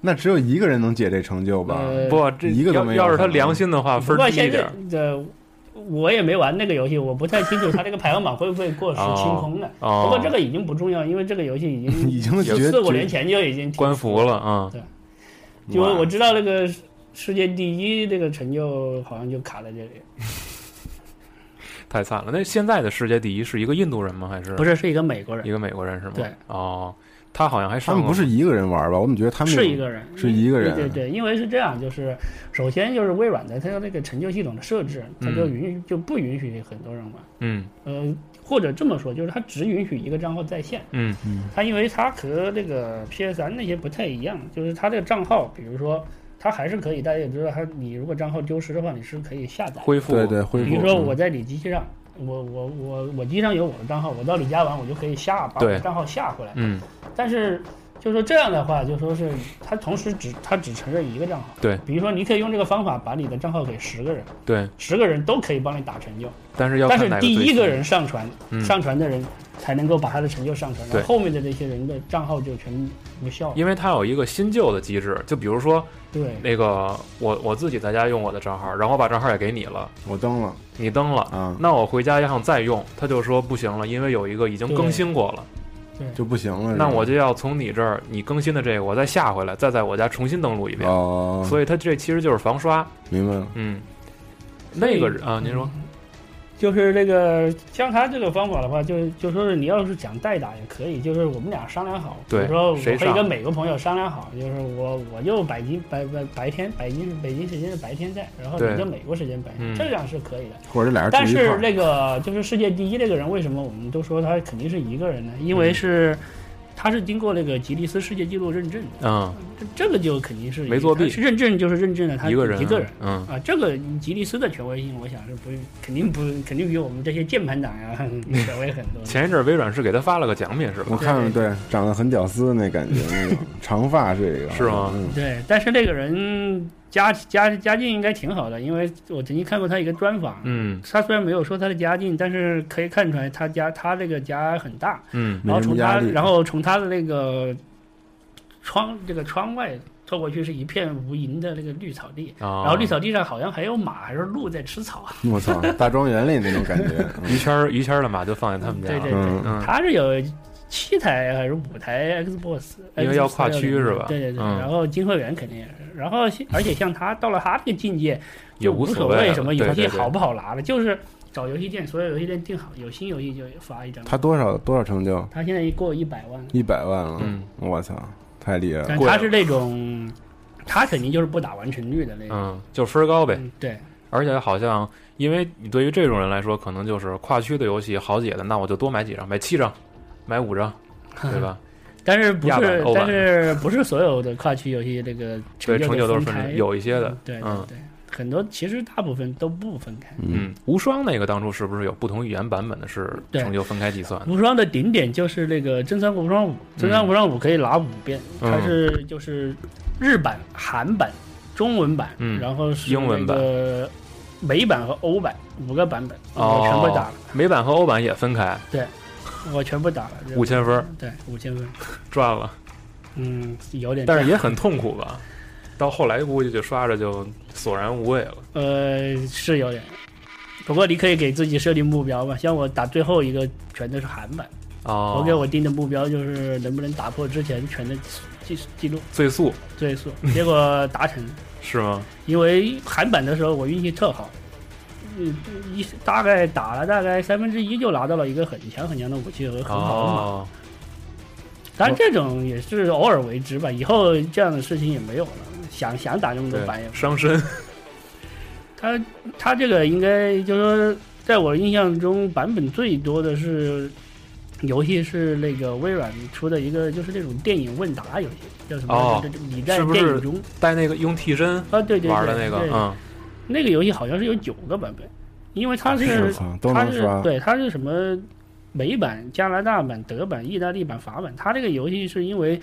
那只有一个人能解这成就吧？呃，不，这一个都没有要要是他良心的话，分低一点儿。的我也没玩那个游戏，我不太清楚它这个排行榜会不会过时清空的。哦不过这个已经不重要，因为这个游戏已经已经四五年前就已经关服了啊！就我知道那个世界第一这个成就好像就卡在这里，太惨了。那现在的世界第一是一个印度人吗？还是不是是一个美国人一，个美国人是吗？对，哦，他好像还他们不是一个人玩吧？我怎么觉得他们是一个人，是一个人对对对，因为是这样，就是首先就是微软的它的那个成就系统的设置，它就允许就不允许很多人玩，嗯呃，或者这么说，就是它只允许一个账号在线。嗯嗯它因为它和那个 PS 三那些不太一样，就是它这个账号，比如说它还是可以，大家也知道，它你如果账号丢失的话，你是可以下载。恢复对对恢复。比如说我在你机器上，我我我我机上有我的账号，我到李家玩，我就可以下把我的账号下回来。嗯但是就说这样的话，就说是他同时只他只承认一个账号。对，比如说你可以用这个方法把你的账号给十个人，对，十个人都可以帮你打成就，但是要但是第一个人上传，嗯上传的人才能够把他的成就上传，然后后面的这些人的账号就全无效。因为他有一个新旧的机制，就比如说对，那个我我自己在家用我的账号，然后我把账号也给你了，我登了你登了，啊，那我回家要想再用，他就说不行了，因为有一个已经更新过了，就不行了。那我就就要从你这儿你更新的这个我再下回来，再在我家重新登录一遍，哦，所以它这其实就是防刷，明白了。嗯，那个啊，您说就是那个像他这个方法的话，就就说是你要是想代打也可以，就是我们俩商量好，比如说我可以跟美国朋友商量好，就是我我就北京白白白天北京北京时间是白天在，然后你就美国时间白这样是可以的。或者俩人但是那个就是世界第一那个人，为什么我们都说他肯定是一个人呢？因嗯为是他是经过那个吉尼斯世界纪录认证的，嗯，这这个就肯定是没作弊。是认证就是认证了他一个人啊一个人。嗯，啊，这个吉尼斯的权威性，我想是不肯定不肯定比我们这些键盘党呀 权威很多。前一阵微软是给他发了个奖品是吧？我看了，对，长得很屌丝那感觉，那种长发是这个，是吗？嗯，对，但是那个人家家家境应该挺好的，因为我曾经看过他一个专访，嗯他虽然没有说他的家境，但是可以看出来他家他这个家很大，嗯没然后从他什么压力。然后从他的那个窗这个窗外透过去是一片无垠的那个绿草地，啊，然后绿草地上好像还有马还是鹿在吃草啊。我操，大庄园里那种感觉。嗯于谦儿于谦儿的马就放在他们家了，对对对，嗯嗯他是有七台还是五台 Xbox，因为要跨区是吧对对对，嗯然后金会员肯定也是，然后而且像他到了他这个境界，也就无所谓什么游戏好不好拿了，就是找游戏店，所有游戏店定好，有新游戏就发一张。他多少多少成就？他现在过一百万了，一百万了。嗯我操，太厉害了。但他是那种，他肯定就是不打完成率的那种。嗯，就分高呗。嗯，对，而且好像，因为你对于这种人来说，可能就是跨区的游戏好解的，那我就多买几张，买七张，买五张，对吧？但是不是亚版欧版但是不是所有的跨区游戏这个对，成就都是分开有一些的嗯，对对嗯对，很多其实大部分都不分开。嗯，无双那个当初是不是有不同语言版本的是成就分开计算？无双的顶点就是那个《真三国无双五》，《真三国无双五》可以拿五遍，嗯它是就是日版、韩版、中文版，嗯然后是英文版那个美版和欧版五个版本，哦我全部打了，美版和欧版也分开，我全部打了，五千分儿。对，五千分，赚了，嗯，有点，但是也很痛苦吧？到后来估计就刷着就索然无味了。呃是有点，不过你可以给自己设定目标嘛，像我打最后一个全都是韩版，哦，我给我定的目标就是能不能打破之前全的记记录。最速最速，结果达成。是吗？因为韩版的时候我运气特好，嗯，一大概打了大概三分之一就拿到了一个很强很强的武器和很好的马。哦，当然这种也是偶尔为之吧，以后这样的事情也没有了。想想打这么多对版也，伤身。他他这个应该就是说，在我印象中版本最多的是。游戏是那个微软出的一个，就是那种电影问答游戏，叫什么？哦你电影中带那个用替身啊，对对对，玩的那个，对嗯，那个游戏好像是有九个版本，因为它是是它是。对，它是什么美版、加拿大版、德版、意大利版、法版。它这个游戏是因为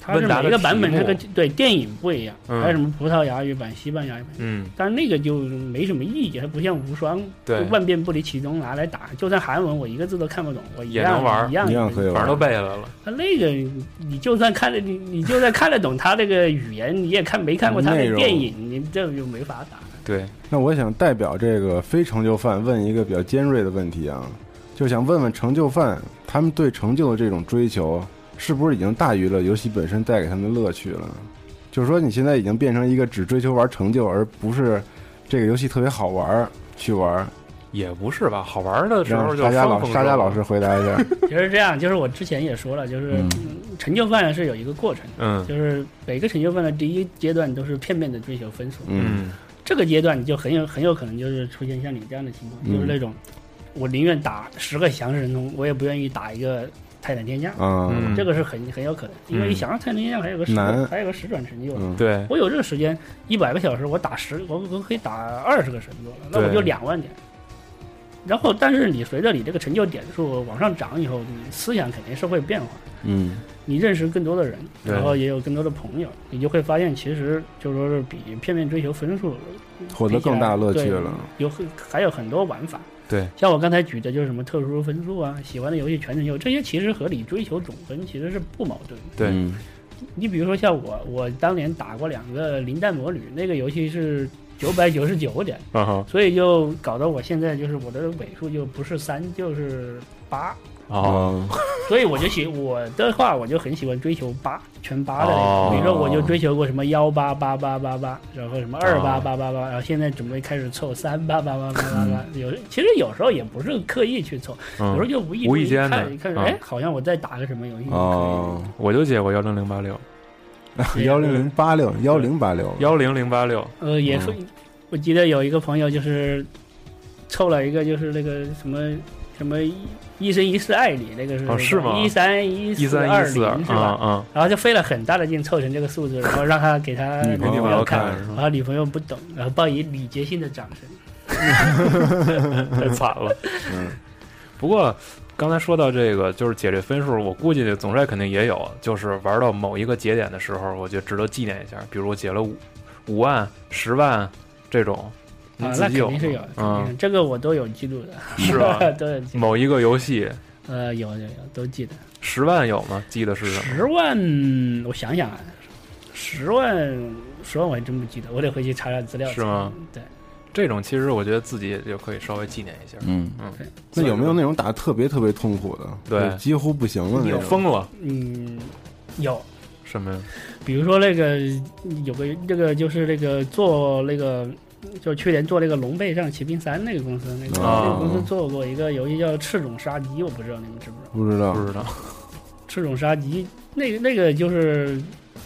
它是每个版本这个对电影不一样，嗯还有什么葡萄牙语版、西班牙语版。嗯，但是那个就没什么意义，它不像无双，对就万变不离其宗拿来打。就算韩文我一个字都看不懂，我一样玩一样一样可以玩都背下来了。它那个你就算看得你你就算看得懂它这个语言，你也看没看过它的电影，你这就没法打。对，那我想代表这个非成就犯问一个比较尖锐的问题啊，就想问问成就犯，他们对成就的这种追求，是不是已经大于了游戏本身带给他们的乐趣了？就是说，你现在已经变成一个只追求玩成就，而不是这个游戏特别好玩儿去玩儿。也不是吧？好玩的时候就让沙家老沙家老师回答一下。就是这样，就是我之前也说了，就是、成就犯是有一个过程，嗯就是每个成就犯的第一阶段都是片面的追求分数，嗯嗯这个阶段你就很有很有可能就是出现像你这样的情况，嗯就是那种我宁愿打十个降世神通，我也不愿意打一个泰坦天降，这个是很很有可能，因为嗯。想要泰坦天降还有个十难。还有个十转成就。嗯对，我有这个时间，一百个小时，我打十，我我可以打二十个神作了，那我就两万点。然后，但是你随着你这个成就点数往上涨以后，你思想肯定是会变化。嗯你认识更多的人，然后也有更多的朋友，你就会发现，其实就说是比片面追求分数获得更大乐趣了。有很还有很多玩法。对，像我刚才举的就是什么特殊分数啊，喜欢的游戏全成就，这些其实和你追求总分其实是不矛盾的。对嗯你比如说像我，我当年打过两个《零蛋魔女》，那个游戏是九百九十九点，所以就搞得我现在就是我的尾数就不是三就是八，哦，所以我就喜我的话我就很喜欢追求八全八的那比如说我就追求过什么幺八八八八八，然后什么二八八八八，然后现在准备开始凑三八八八八八八，有其实有时候也不是刻意去凑，有时候嗯，就无意无意间的。看一看，嗯。哎，好像我在打个什么游戏，哦，我就接过幺零零八六，幺零零八六幺零八六。幺零零八六，呃，也是，我记得有一个朋友就是凑了一个就是那个什么什么一一生一世爱你，那个是哦是吗一三一一三二一四，是吧？嗯，然后就费了很大的劲凑成这个数字，然后让他给他女朋友看，看然后女朋友不懂，然后报以礼节性的掌声。太惨了。嗯不过刚才说到这个，就是解这分数，我估计总帅肯定也有，就是玩到某一个节点的时候，我觉得值得纪念一下。比如我解了五五万、十万这种，您啊，那肯定是有嗯，这个我都有记录的，是吧都有记录。某一个游戏呃，有有有，都记得。十万有吗？记得是什么？十万，我想想啊，十万，十万我还真不记得，我得回去查查资料。是吗？对，这种其实我觉得自己也就可以稍微纪念一下。嗯嗯，那有没有那种打得特别特别痛苦的？对几乎不行了那有种。疯了嗯，有，什么呀？比如说那个有个那个就是那个做那个。就去年做那个《龙背上骑兵三》那个公司，那个、哦那个公司做过一个游戏叫《赤种杀机》，我不知道你们知不知道。不知道不知道。赤种杀机，那个那个就是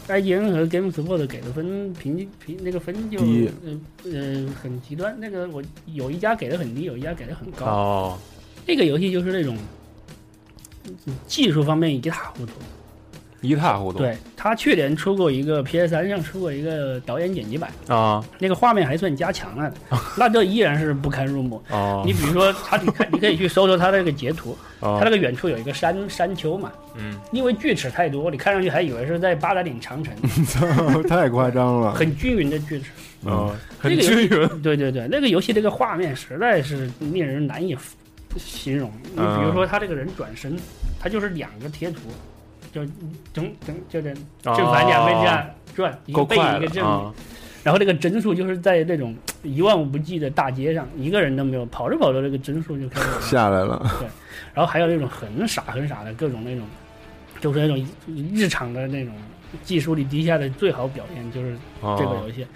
IGN 和 GameSpot 给的分评评那个分就嗯呃呃很极端。那个我有一家给的很低，有一家给的很高。哦，那个游戏就是那种嗯技术方面一塌糊涂。一塌糊涂。对他去年出过一个 PS 三上出过一个导演剪辑版，啊那个画面还算加强了的，那这依然是不堪入目。哦你比如说，他你看，你可以去搜搜他那个截图，哦他那个远处有一个山山丘嘛，嗯因为锯齿太多，你看上去还以为是在八达岭长城，太夸张了。很均匀的锯齿。哦，很均匀。对对对，那个游戏这个画面实在是令人难以形容。你比如说他这个人转身，他就是两个贴图，就整整就这正反两边这样转，一个背够快一个正！然后这个帧数就是在那种一望无际的大街上，一个人都没有，跑着跑着这个帧数就开始下来了，对然后还有那种很傻很傻的各种那种，就是那种日常的那种技术力低下的最好表现就是这个哦游戏。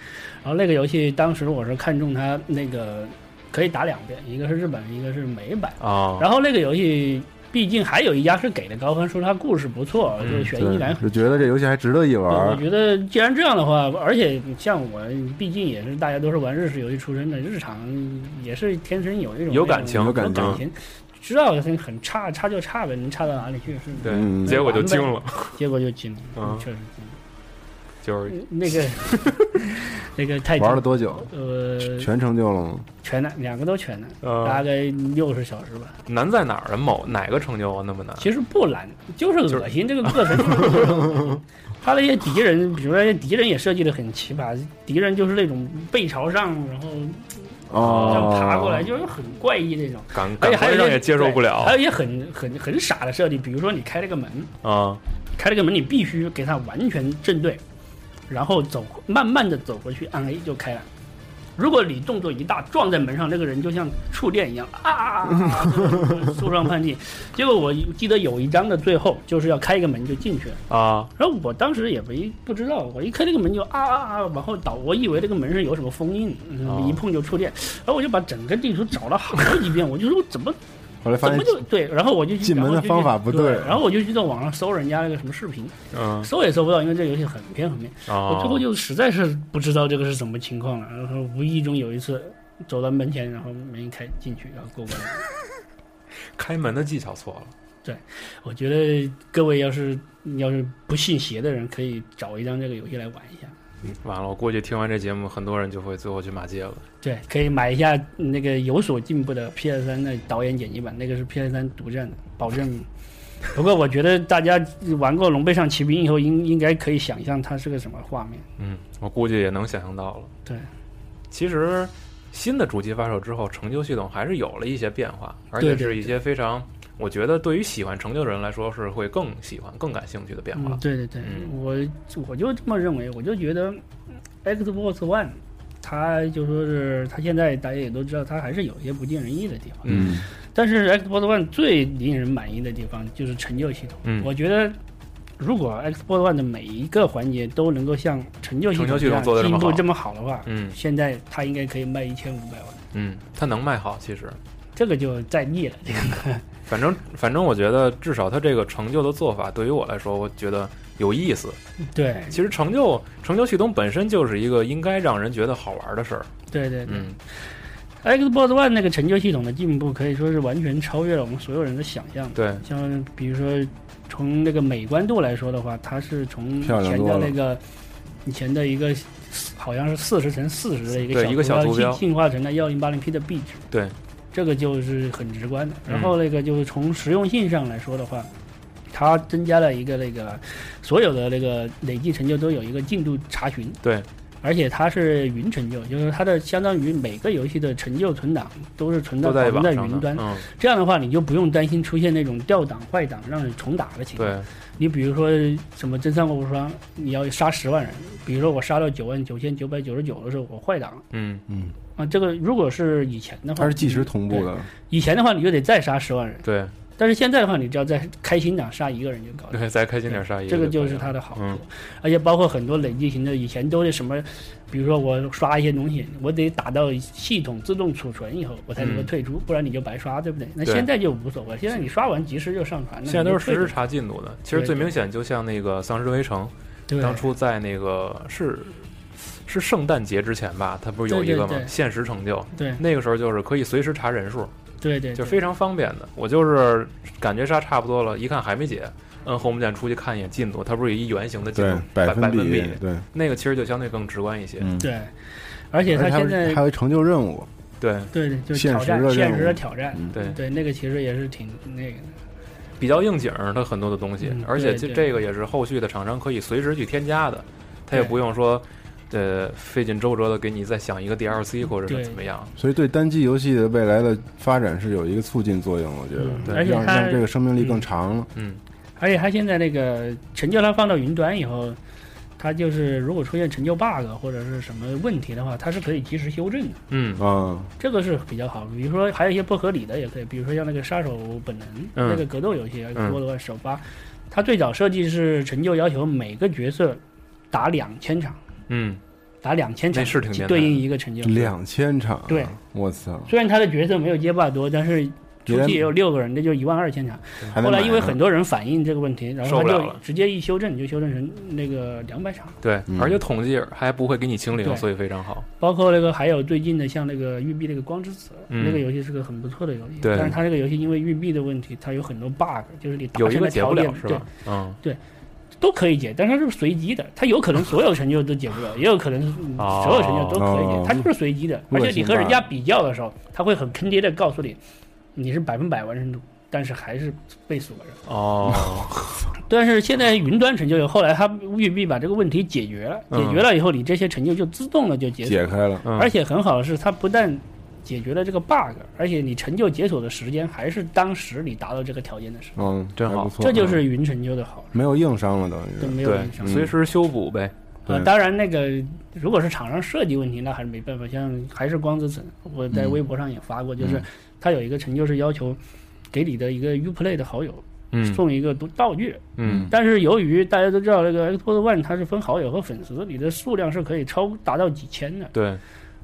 然后那个游戏当时我是看中它那个可以打两遍，一个是日本，一个是美版。哦，然后那个游戏毕竟还有一家是给的高分，说他故事不错，嗯就是悬疑感，很就觉得这游戏还值得一玩，我。觉得既然这样的话，而且像我，毕竟也是大家都是玩日式游戏出身的，日常也是天生有一种那种有感情有有感情感情，知道很很差，差就差呗，能差到哪里去？是对，嗯结果就惊了，结果就惊了，嗯确实惊了。就是那个 那个太玩了多久？呃全成就了吗？全难，两个都全难，大呃，概六十小时吧。难在哪儿啊？某哪个成就啊那么难？其实不难，就是恶心，这个过程就是恶心。他那些敌人，比如说那些敌人也设计的很奇葩，敌人就是那种背朝上，然后这样哦，爬过来，就是很怪异那种。感而且感还有一些官上也接受不对了还有一些很很很傻的设计，比如说你开了个门，啊开了个门，你必须给它完全正对，然后走慢慢的走过去，按 A 就开了。如果你动作一大，撞在门上，那个人就像触电一样啊，就是树上叛逆。结果我记得有一章的最后就是要开一个门就进去了，啊然后我当时也没不知道，我一开这个门就啊啊啊往后倒，我以为这个门是有什么封印，一碰就触电，然后我就把整个地图找了好几遍，我就说我怎么怎后来发现么就对，然后我就去进门的方法不对对，然后我就去在网上搜人家那个什么视频，嗯搜也搜不到，因为这个游戏很偏很偏。我最后哦，就实在是不知道这个是什么情况了，然后无意中有一次走到门前，然后门一开进去，然后过关了。开门的技巧错了。对我觉得各位要是要是不信邪的人，可以找一张这个游戏来玩一下。完了，我估计听完这节目，很多人就会最后去骂街了。对，可以买一下那个有所进步的 PS 三的导演剪辑版，那个是 PS 三独占的，保证。不过我觉得大家玩过《龙背上骑兵》以后，应应该可以想象它是个什么画面。嗯，我估计也能想象到了。对，其实新的主机发售之后，成就系统还是有了一些变化，而且是一些非常，我觉得对于喜欢成就的人来说是会更喜欢、更感兴趣的变化嗯，。对对对，嗯我我就这么认为，我就觉得嗯 Xbox One，它就说是他现在大家也都知道，他还是有一些不尽人意的地方。嗯但是 Xbox One 最令人满意的地方就是成就系统。嗯我觉得如果 Xbox One 的每一个环节都能够像成就系统进步这么好的话，嗯现在它应该可以卖一千五百万，嗯，它能卖好，其实。这个就再腻了。这个反正反正，我觉得至少他这个成就的做法，对于我来说，我觉得有意思。对其实成就成就系统本身就是一个应该让人觉得好玩的事儿。对对对。嗯 Xbox One 那个成就系统的进步可以说是完全超越了我们所有人的想象。对，像比如说从那个美观度来说的话，它是从以前的那个以前的一个好像是四十乘四十的一个对一个小图标进进化成了幺零八零 P 的壁纸。对，这个就是很直观的。嗯然后那个就是从实用性上来说的话。它增加了一个那个所有的那个累计成就都有一个进度查询，对，而且它是云成就，就是它的相当于每个游戏的成就存档都是存到都在存网上的在云端。嗯，这样的话，你就不用担心出现那种掉档、坏档让你重打的情况。对，你比如说什么真三国无双，你要杀十万人，比如说我杀到九万九千九百九十九的时候，我坏档了嗯嗯，啊。这个如果是以前的话，它是即时同步的，以前的话，你就得再杀十万人，对但是现在的话，你只要在开心点杀一个人就搞定。对，再开心点杀一个这个就是它的好处，嗯而且包括很多累计型的，以前都是什么，比如说我刷一些东西，我得打到系统自动储存以后，我才能够嗯退出，不然你就白刷，对不对？那现在就无所谓，现在你刷完及时就上传，了现在都是实时查进度的。其实最明显，就像那个《丧尸围城》，对当初在那个是是圣诞节之前吧，它不是有一个吗对对？对限时成就，对那个时候就是可以随时查人数，对对，对就非常方便的。我就是感觉杀差不多了，一看还没解，摁 home 键出去看一眼进度，它不是有一圆形的进对度，百分百分比，对，那个其实就相对更直观一些。嗯，对，而且它现在还有成就任务，对，对对，就现挑战现实的挑战，嗯对对，那个其实也是挺那个的，比较应景儿，它很多的东西，嗯而且这这个也是后续的厂商可以随时去添加的，它也不用说。呃，费尽周折的给你再想一个 DLC 或者是怎么样，所以对单机游戏的未来的发展是有一个促进作用，我觉得，嗯对让而且它让这个生命力更长了。嗯，而且它现在那个成就它放到云端以后，它就是如果出现成就 bug 或者是什么问题的话，它是可以及时修正的，嗯啊，这个是比较好。比如说还有一些不合理的也可以，比如说像那个杀手本能、嗯那个格斗游戏嗯多罗首发，它最早设计是成就要求每个角色打两千场，嗯，打两千场对应一个成就。两千场，对，我操，虽然他的角色没有街霸多，但是出也去也有六个人，那就一万二千场。后来因为很多人反映这个问题，然后他就受不了了。直接一修正就修正成那个两百场。对，嗯。而且统计还不会给你清零，对。所以非常好。包括那个还有最近的像那个育碧那个光之子，嗯。那个游戏是个很不错的游戏，对。但是它这个游戏因为育碧的问题，它有很多 bug，就是你达有一个解成的条件对不了是吧？嗯，都可以解，但是它是随机的，它有可能所有成就都解不了，也有可能所有成就都可以哦。解，它就是随机的，而且你和人家比较的时候，他会很坑爹的告诉你，你是百分百完成度，但是还是被锁着。哦，但是现在云端成就有，后来它育碧把这个问题解决了，嗯。解决了以后，你这些成就就自动的就解解开了，嗯。而且很好的是，它不但解决了这个 bug，而且你成就解锁的时间还是当时你达到这个条件的时候，嗯，真好。这就是云成就的好处，没有硬伤了，等于对没有硬伤。随时修补呗。呃，当然那个如果是厂商设计问题，那还是没办法。像还是光之子，我在嗯微博上也发过，就是嗯。它有一个成就是要求给你的一个 Uplay 的好友嗯。送一个道具，嗯。但是由于大家都知道，那个 Xbox One 它是分好友和粉丝，你的数量是可以超达到几千的。对，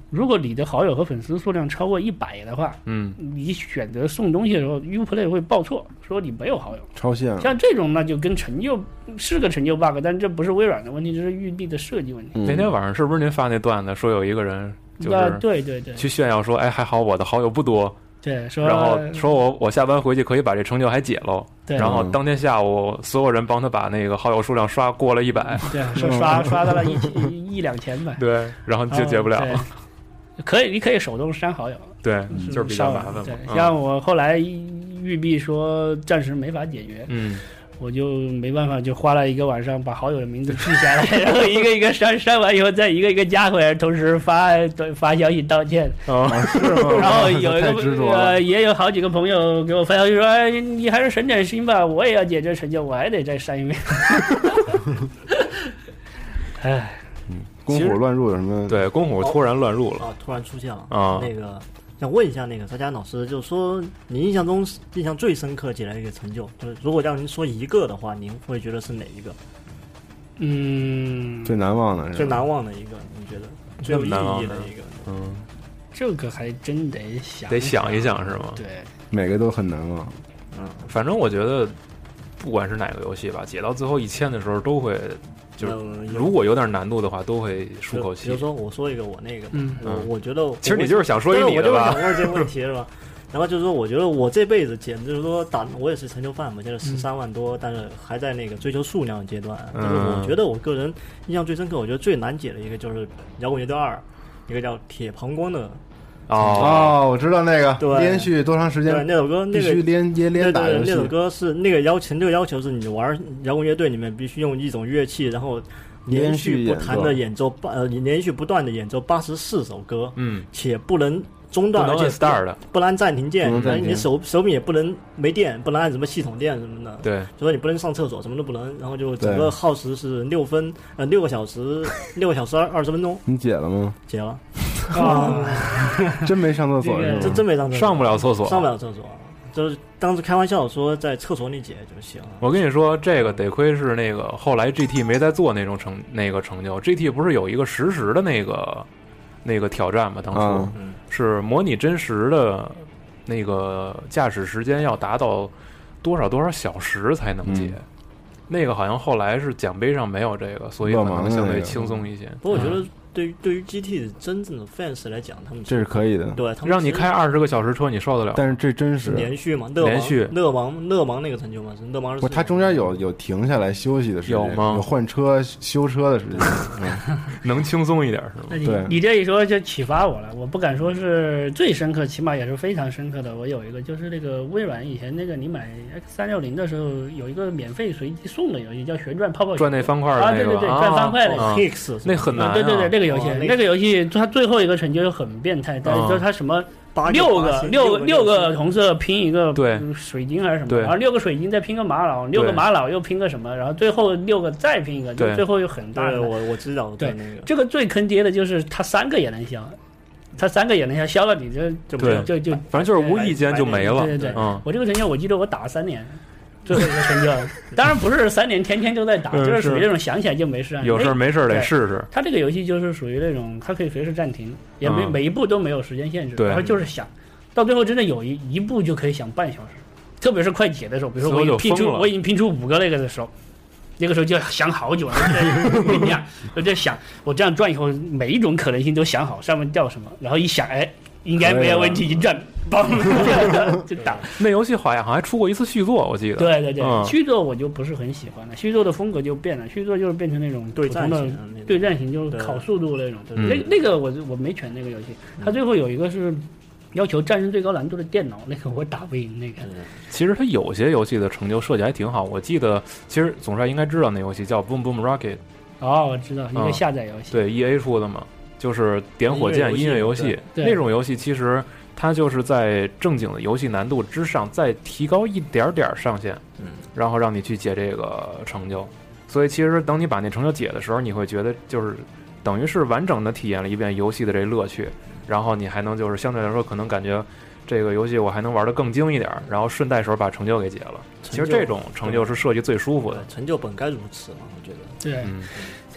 如果你的好友和粉丝数量超过一百的话，嗯你选择送东西的时候，Uplay 会报错，说你没有好友。超限了。像这种那就跟成就是个成就 bug，但这不是微软的问题，这是育碧的设计问题。嗯那天晚上是不是您发那段子说有一个人就啊，是对对对去炫耀说，哎，还好我的好友不多，对，说然后说我我下班回去可以把这成就还解喽。对，然后嗯当天下午，所有人帮他把那个好友数量刷过了一百，对说刷 刷到了一一一两千吧，对，然后就解不了哦了。对可以，你可以手动删好友，对，就是比较麻烦像我后来玉碧说暂时没法解决，嗯，我就没办法，就花了一个晚上把好友的名字记下来，然后一个一个删，删完以后再一个一个加回来，同时发发消息道歉。哦，是吗？然后有一个也有好几个朋友给我发消息说，哎，你还是省点心吧，我也要解这成就，我还得再删一遍。哎，公虎乱入有什么？对，公虎突然乱入了。啊，突然出现了啊那个想问一下那个沙家老师，就是说你印象中印象最深刻解的一个成就，就是如果让您说一个的话，您会觉得是哪一个？嗯，最难忘的最难忘的一个，你觉得最有意难忘的义的一个？嗯，这个还真得想得想一想是吗？对，每个都很难忘。嗯，反正我觉得，不管是哪个游戏吧，解到最后一千的时候，都会就是如果有点难度的话，都会舒口气比如。说我说一个我那个，嗯我嗯我觉得其实你就是想说一个我就是你的吧想？问这个问题是吧？然后就是说，我觉得我这辈子简直就是说打，我也是成就犯嘛，现在十三万多，但是还在那个追求数量阶段。但是我嗯觉得我个人印象最深刻，我觉得最难解的一个就是《摇滚乐队二》，一个叫《铁膀胱》的，哦，哦，我知道那个对。连续多长时对，间那首歌那个。连连对对对，连打游戏。那，首歌是那个要求，这个要求是你玩摇滚乐队里面必须用一种乐器，然后连续续不演奏。弹的演奏八呃连续不断的演奏八十四首歌，嗯，且不能中断，不能按而且 start 的，不能按暂停键你手手柄也不能没电，不能按什么系统电什么的，对，就说你不能上厕所，什么都不能，然后就整个耗时是六分呃六个小时 六个小时二二十分钟，你解了吗？解了，啊，真没上厕所这个是吗？这真没上厕所，上不了厕所，上不了厕所，就是当时开玩笑说在厕所里解就行了。我跟你说，这个得亏是那个后来 GT 没再做那种成那个成就，GT 不是有一个实时的那个那个挑战吗？当初、是模拟真实的那个驾驶时间要达到多少多少小时才能解。嗯那个好像后来是奖杯上没有这个，所以可能相对轻松一些。不过我觉得对于对于 GT 真正的 fans 来讲，他们这是可以的，对他们让你开二十个小时车，你受得了？但是这真是实。连续嘛，勒芒连续勒芒勒芒那个成就嘛，是勒芒是不，它中间有有停下来休息的时间，有吗有换车修车的时间。嗯 能轻松一点是吗？对你这一说就启发我了，我不敢说是最深刻，起码也是非常深刻的。我有一个就是那个微软以前那个你买 X 三六零的时候有一个免费随机送的游戏叫旋转泡泡球转那方块的啊，那个对对对，转方块的。啊 Hicks 那很难、啊。对对对，那个游戏哦，那个游戏它最后一个成就就很变态，但是啊就是它什么八六个六个六个红色拼一个水晶还是什么，然后六个水晶再拼个玛瑙，六个玛瑙又拼个什么，然后最后六个再拼一个，就最后又很大的。我我知道对那个。这个最坑爹的就是它三个也能消，他三个也能消，消了你这就对。就就反正就是无意间就没了。对对对，嗯，我这个成就我记得我打了三年。最后一个 成就，当然不是三年天天都在打，嗯就是属于是那种想起来就没事啊。有事没事儿得试试。它这个游戏就是属于那种，它可以随时暂停，也没、嗯。每一步都没有时间限制，然后就是想，到最后真的有一一步就可以想半小时，特别是快解的时候，比如说我已经拼出我已经拼出五个那个的时候，那个时候就要想好久了，跟你讲，我在想我这样转以后每一种可能性都想好，上面掉什么，然后一想，哎，应该没有问题，一转，嘣 就打。那游戏好像还出过一次续作，我记得。对对对，嗯续作我就不是很喜欢了，续作的风格就变了，续作就是变成那种对战普通的型对战型，就是考速度那种。嗯那那个我我没选那个游戏，它最后有一个是要求战胜最高难度的电脑，那个我打不赢那个。其实它有些游戏的成就设计还挺好。我记得，其实总帅应该知道那游戏叫《Boom Boom Rocket》，哦，我知道一个嗯下载游戏。对，E A 出的嘛，就是点火箭音音乐游戏那种游戏，其实它就是在正经的游戏难度之上再提高一点点儿上限，嗯，然后让你去解这个成就。所以其实等你把那成就解的时候，你会觉得就是等于是完整的体验了一遍游戏的这乐趣，然后你还能就是相对来说可能感觉。这个游戏我还能玩得更精一点儿，然后顺带手把成就给解了。其实这种成就是设计最舒服的。成就本该如此嘛，我觉得。对，嗯，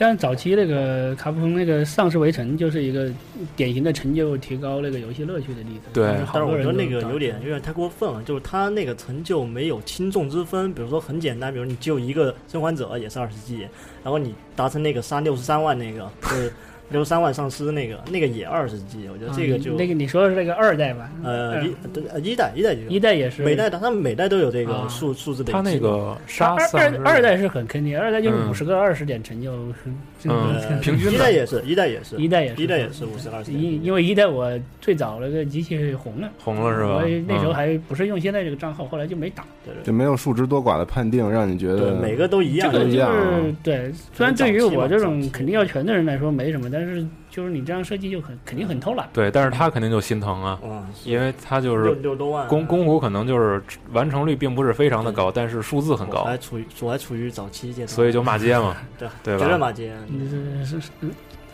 像早期那个卡普空那个《丧尸围城》就是一个典型的成就提高那个游戏乐趣的例子。对但是我觉得那个有点有点太过分了，就是他那个成就没有轻重之分。比如说很简单，比如你只有一个生还者也是二十 G，然后你达成那个杀六十三万那个，就是六十三万丧尸那个，那个也二十 G，我觉得这个就、啊那个你说的是那个二代吧？呃一呃一代一代就有。一代也是。每代的他们每代都有这个啊。数数字的它那个杀二二二代是很坑爹，二代就是嗯。五十个二十点成就，是嗯呃平均的。一代也是一代也是。一代也是。一代也是五十二十，因因为一代我最早那个机器红了，红了是吧？我？那时候嗯。还不是用现在这个账号，后来就没打。对对就没有数值多寡的判定，让你觉，得每个都一样这个就都一样。啊是对，虽然对于我这种肯定要全的人来说没什么，但是就是你这样设计就很肯定很偷懒。对，但是他肯定就心疼啊，嗯，因为他就是六多万公公虎可能就是完成率并不是非常的高，但是数字很高，还处于我还处于早期阶段，所以就骂街嘛，对对绝对？骂街。是是是，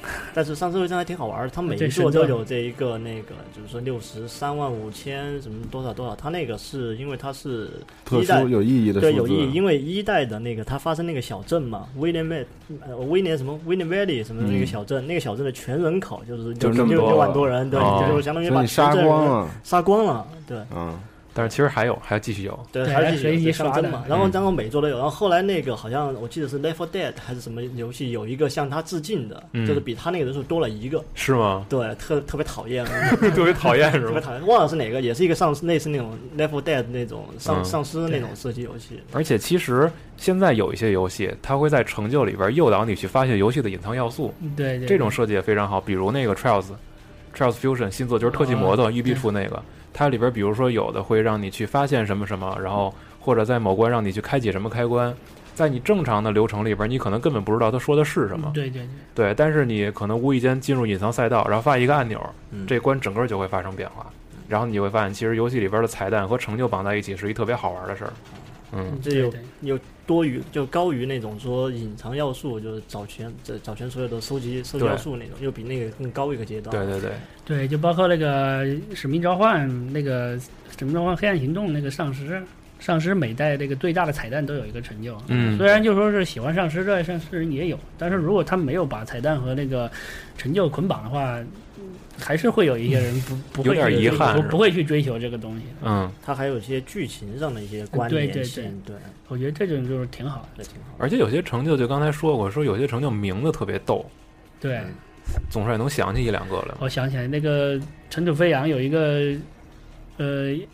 但是上社会上还挺好玩儿，它每这一座都有这一个那个，就是说六十三万五千什么多少多少，它那个是因为它是特一代殊有意义的。对有意义，因为一代的那个它发生那个小镇嘛，威廉麦呃威廉什么威廉 Valley 什么的那个小镇，那个小镇的全人口就是就六六六万多人，对，哦。就是相当于把杀全镇人光了，杀光了，对。嗯，但是其实还有，还要继续有，对，还是继续有象征刷的嘛。然后，嗯然后每周都有。然后后来那个好像我记得是《Left 4 Dead》还是什么游戏，有一个向他致敬的，嗯就是比他那个人数多了一个。是吗？对，特特别讨厌，特别讨厌是吗？特别讨厌，忘了是哪个，也是一个丧尸，类似那种《Left 4 Dead》那种丧嗯丧尸那种射击游戏。而且其实现在有一些游戏，它会在成就里边诱导你去发现游戏的隐藏要素，对对，这种设计也非常好。比如那个 Trials Trials Fusion 新作就是特技摩托育碧出那个，它里边比如说有的会让你去发现什么什么，然后或者在某关让你去开启什么开关，在你正常的流程里边，你可能根本不知道他说的是什么。对对对，对但是你可能无意间进入隐藏赛道，然后发一个按钮，嗯这关整个就会发生变化。然后你就会发现，其实游戏里边的彩蛋和成就绑在一起是一特别好玩的事儿。嗯，这有有多于就高于那种说隐藏要素，就是找全这找全所有的收集收集要素那种，又比那个更高一个阶段。对对对，对，就包括那个《使命召唤》那个《使命召唤：黑暗行动》那个丧尸，丧尸每代那个最大的彩蛋都有一个成就。嗯虽然就说是喜欢丧尸热爱丧尸人也有，但是如果他没有把彩蛋和那个成就捆绑的话，还是会有一些人不 不会有点去遗憾不不会去追求这个东西。嗯，它还有一些剧情上的一些关对对联性，对，我觉得这种就是挺好的。挺好。而且有些成就，就刚才说过，说有些成就名字特别逗，对，总帅能想起一两个来？我想起来那个尘土飞扬有一个呃一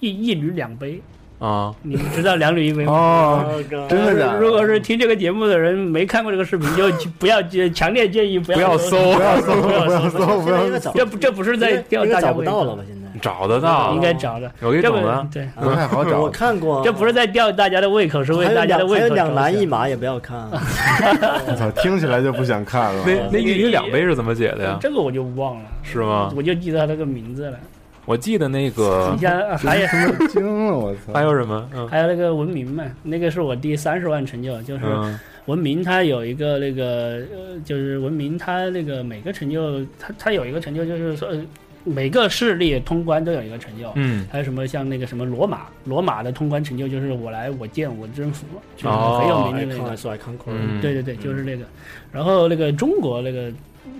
一缕两杯。啊，你们知道两缕一杯吗？哦，真的假的如果是听这个节目的人没看过这个视频，就 不要强烈建议不不要搜不要搜，不要搜不要现在应该找这不这不是在吊应该大家胃口找不到了吧？现在找得到，应该找的。有一这不种呢，对，不太好找我。看过，这不是在吊大家的胃口，是为大家的两还有两胃口两。男一马也不要看，我操，听起来就不想看了。那那一女两杯是怎么解的呀？这个我就忘了，是吗？我就记得他那个名字了。我记得那个你像还有惊了，我操！还有什么？嗯还有那个文明嘛，那个是我第三十万成就，就是嗯文明它有一个那个呃，就是文明它那个每个成就，它它有一个成就，就是说呃每个势力通关都有一个成就。嗯还有什么像那个什么罗马，罗马的通关成就就是我来我见我征服，就是哦很有名的那个。康还是爱康对对对，就是那个。然后那个中国那个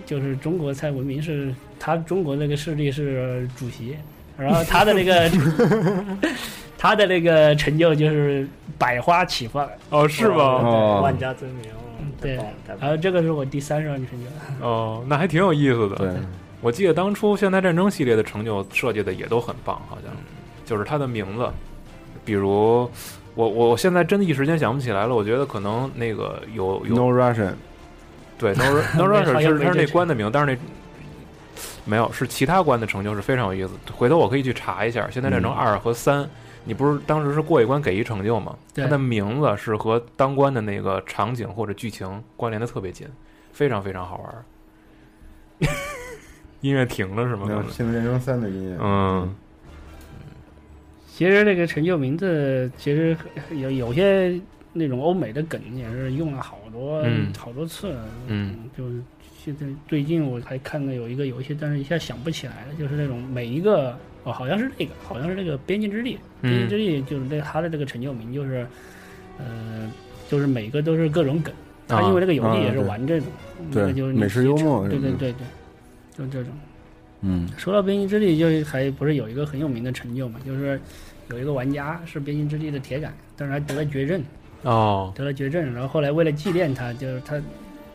就是中国菜文明是他中国那个势力是主席，然后他的那个 他的那个成就就是百花齐放。哦，是吗？哦万家争鸣，对然后这个是我第三十万成就。哦，那还挺有意思的。对，我记得当初现代战争系列的成就设计的也都很棒，好像就是他的名字，比如我我我现在真的一时间想不起来了。我觉得可能那个有有 No Russian，对 No No Russian 像是它是那关的名，但是那没有是其他关的成就是非常有意思。回头我可以去查一下《现在战争嗯二》和三。你不是当时是过一关给一成就吗？对它的名字是和当关的那个场景或者剧情关联的特别紧，非常非常好玩儿。音乐停了是吗没？有《现代战争三》的音乐。嗯，其实这个成就名字，其实有有些那种欧美的梗也是用了好多、嗯好多次了。嗯，就是现在最近我还看到有一个游戏，但是一下想不起来了，就是那种每一个哦，好像是那个，好像是那个《边境之地》。嗯边境之地就是这它的这个成就名就是，呃，就是每个都是各种梗。他因为这个游戏也是玩这种，那个对就是美食幽默对对对对，就这种。嗯说到边境之地，就还不是有一个很有名的成就嘛，就是有一个玩家是边境之地的铁杆，但是他得了绝症，哦，得了绝症，然后后来为了纪念他，就是他，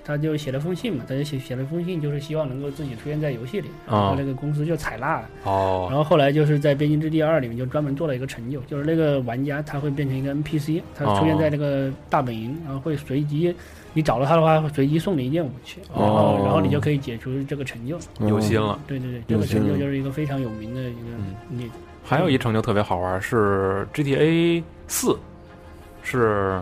他就写了封信嘛，他就写写了封信，就是希望能够自己出现在游戏里，然后哦那个公司就采纳了，哦然哦，后后来就是在《边境之地二》里面就专门做了一个成就，就是那个玩家他会变成一个 NPC，他出现在那个大本营，然后会随机，你找到他的话，会随机送你一件武器，然后、哦然后你就可以解除这个成就。有心了。对对对，这个成就就是一个非常有名的一嗯个例子。还有一成就特别好玩，是 GTA 四，是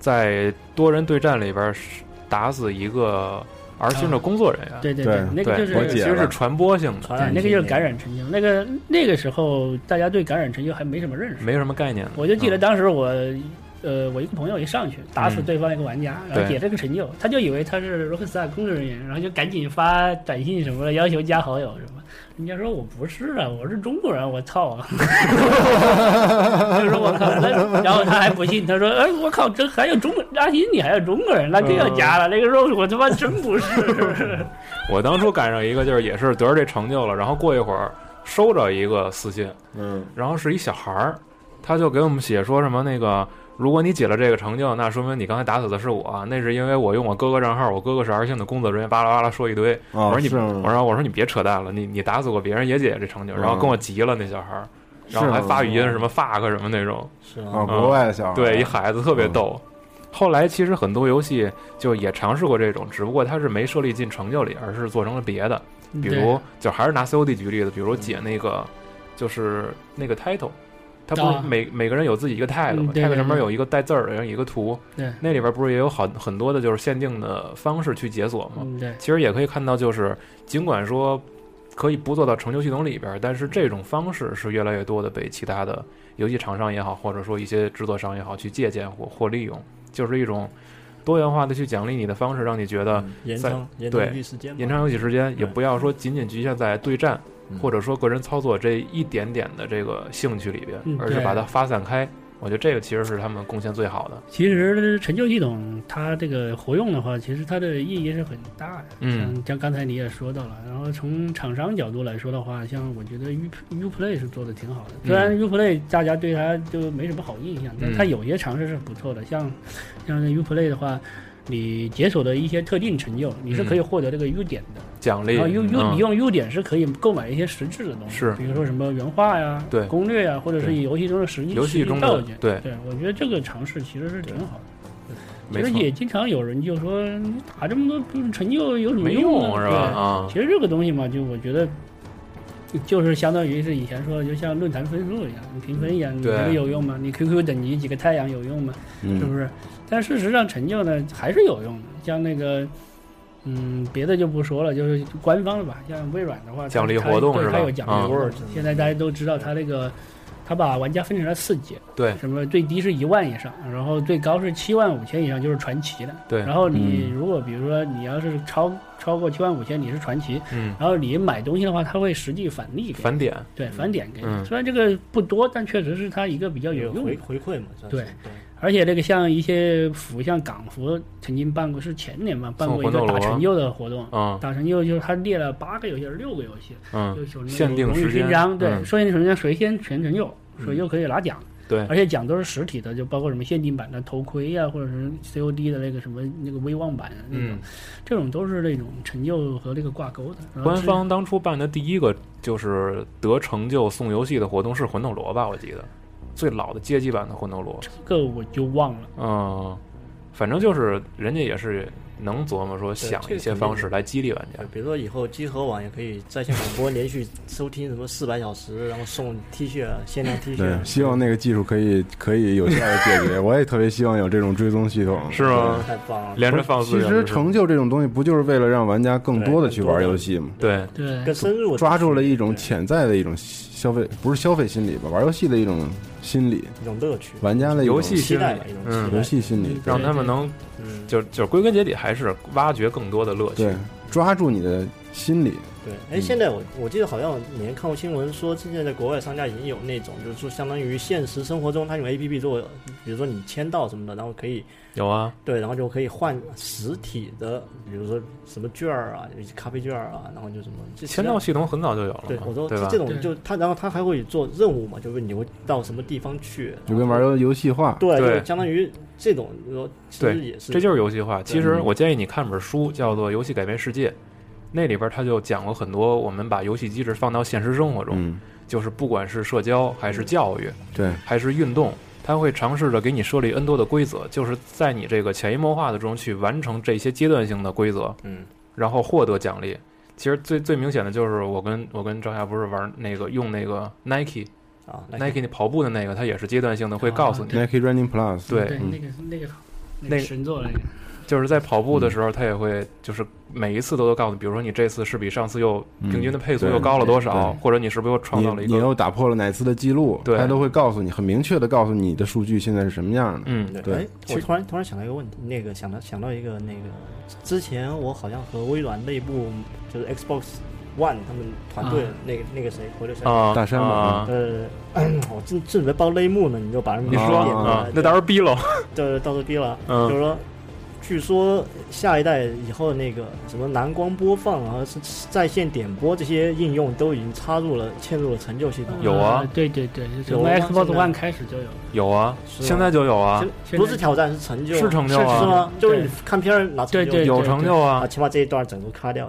在多人对战里边是打死一个 R 星的工作人员。对对对那个就是其实是传播性的，传染对那个就是感染神经。那个那个时候大家对感染神经还没什么认识，没什么概念。我就记得嗯当时我。呃，我一个朋友一上去打死对方一个玩家，然后对解这个成就，他就以为他是罗克斯塔工作人员，然后就赶紧发短信什么的，要求加好友什么。人家说我不是啊，我是中国人，我操啊！就说我靠，那然后他还不信，他说，哎，我靠，这还有中国阿星，你还有中国人，那更要加了。那个时候我他妈真不是。我当初赶上一个，就是也是得着这成就了，然后过一会儿收着一个私信，嗯然后是一小孩儿，他就给我们写说什么那个，如果你解了这个成就，那说明你刚才打死的是我，那是因为我用我哥哥账号，我哥哥是 R 星的工作人员，巴拉巴拉说一堆。哦我说你，我说我说你别扯淡了，你你打死过别人也解这成就，然后跟我急了那小孩儿，然后还发语音什么 fuck 什么那种，是啊，啊，国外的小孩对，一孩子特别逗。后来其实很多游戏就也尝试过这种，只不过它是没设立进成就里，而是做成了别的。比如，就还是拿 COD 举例子，比如解那个就是那个 title，它不是啊。每、每个人有自己一个 tag 吗、嗯？tag 上面有一个带字儿，然后有一个图，对。那里边不是也有好很多的就是限定的方式去解锁吗？嗯对，其实也可以看到，就是尽管说可以不做到成就系统里边，但是这种方式是越来越多的被其他的游戏厂商也好，或者说一些制作商也好去借鉴或或利用，就是一种多元化的去奖励你的方式，让你觉得延长延长对游戏时间，延长游戏时间，也不要说仅仅局限在对战嗯或者说个人操作这一点点的这个兴趣里边而是把它发散开。我觉得这个其实是他们贡献最好的。其实陈旧系统它这个活用的话，其实它的意义是很大的。嗯像像刚才你也说到了，然后从厂商角度来说的话，像我觉得 U Uplay 是做的挺好的。虽然 Uplay 大家对它就没什么好印象，但它嗯有些尝试是不错的。像像这 Uplay 的话，你解锁的一些特定成就，你是可以获得这个优点的。奖励，然后 U U 嗯你用优点是可以购买一些实质的东西，是比如说什么原画呀、对攻略呀，或者是游戏中的实际游戏中的实际道具。对对，我觉得这个尝试其实是挺好的。其实也经常有人就说，你打这么多成就有什么没用呢？用是吧？啊，其实这个东西嘛，就我觉得。就是相当于是以前说的，就像论坛分数一样，你评分一样，你觉对得有用吗？你 QQ 等级几个太阳有用吗？嗯是不是？但事实上，成就呢还是有用的。像那个，嗯，别的就不说了，就是官方的吧。像微软的话，奖励活动它是吧它有奖励嗯。现在大家都知道，它那个，它把玩家分成了四级，对。什么最低是一万以上，然后最高是七万五千以上，就是传奇的。对。然后你嗯。如果比如说你要是超超过七万五千，你是传奇。嗯，然后你买东西的话，他会实际返利给返点，对返点给你。嗯虽然这个不多，但确实是他一个比较有用的。回馈嘛，对而且这个像一些服，像港服曾经办过，是前年吧，办过一个打成就的活动。嗯打成就就是他列了八个游戏，还是六个游戏，嗯，有那种限定荣誉时间勋章，对，嗯说限定时间谁先全成就，谁就可以拿奖。对而且奖都是实体的，就包括什么限定版的头盔呀、或者是 COD 的那个什么那个威望版啊那种，嗯，这种都是那种成就和那个挂钩的。官方当初办的第一个就是得成就送游戏的活动是魂斗罗吧？我记得最老的街机版的魂斗罗。这个我就忘了。嗯，反正就是人家也是能琢磨说想一些方式来激励玩家对。比如说以后集合网也可以在线广播，连续收听什么四百小时，然后送 T 恤啊，限量 T 恤对恤，，希望那个技术可以 可以有效的解决。我也特别希望有这种追踪系统，是吗？太棒了。连着放四其实成就这种东西不就是为了让玩家更多的去玩游戏吗？对对，更深入地抓住了一种潜在的一种消费，不是消费心理吧？玩游戏的一种心理，一种乐趣，玩家的游戏心理期待吧，一种，嗯游戏心理，让他们能嗯，就就归根结底还是挖掘更多的乐趣对。抓住你的心理。对。哎，现在我我记得好像以前看过新闻说，现在在国外商家已经有那种，就是说相当于现实生活中，他用 A P P 做，比如说你签到什么的，然后可以有啊，对，然后就可以换实体的，比如说什么券儿啊，咖啡券儿啊，然后就什么这签到系统很早就有了，对我说对吧这？种就他，然后他还会做任务嘛，就是你会到什么地方去，就跟玩游游戏化，对，就相当于这种，说其实也是，这就是游戏化。其实嗯我建议你看本书，叫做《游戏改变世界》，那里边他就讲了很多我们把游戏机制放到现实生活中，嗯，就是不管是社交还是教育对，还是运动，他会尝试着给你设立 N 多的规则，就是在你这个潜移默化的中去完成这些阶段性的规则，嗯，然后获得奖励。其实最最明显的就是我跟我跟赵夏不是玩那个用那个 Nike 啊那 Nike 那跑步的那个，它也是阶段性的，会告诉你，Nike Running Plus，对那个那个那那个神作那个，就是在跑步的时候，他也会就是每一次都会告诉你，比如说你这次是比上次又嗯平均的配速又高了多少，对。或者你是不是又创造了一个你又打破了哪次的记录，对。他都会告诉你，很明确的告诉你的数据现在是什么样的。嗯对，对。哎，其实我突然突然想到一个问题，那个想到想到一个那个，之前我好像和微软内部就是 Xbox One 他们团队啊。那个那个谁回了谁，啊。大山嘛啊，呃，我正正准备报内幕呢，你就把人你说那到时候逼了，对，到时候逼了，嗯。就是说，据说下一代以后那个什么蓝光播放啊，是在线点播这些应用都已经插入了嵌入了成就系统。有啊。呃对对对，从 Xbox 现在 One 开始就有，有啊，是吗现在就有啊，就不是挑战，是成就，是成就啊。是吗？就是你看片儿拿成就，对对有成就啊。啊，。起码这一段整个卡掉。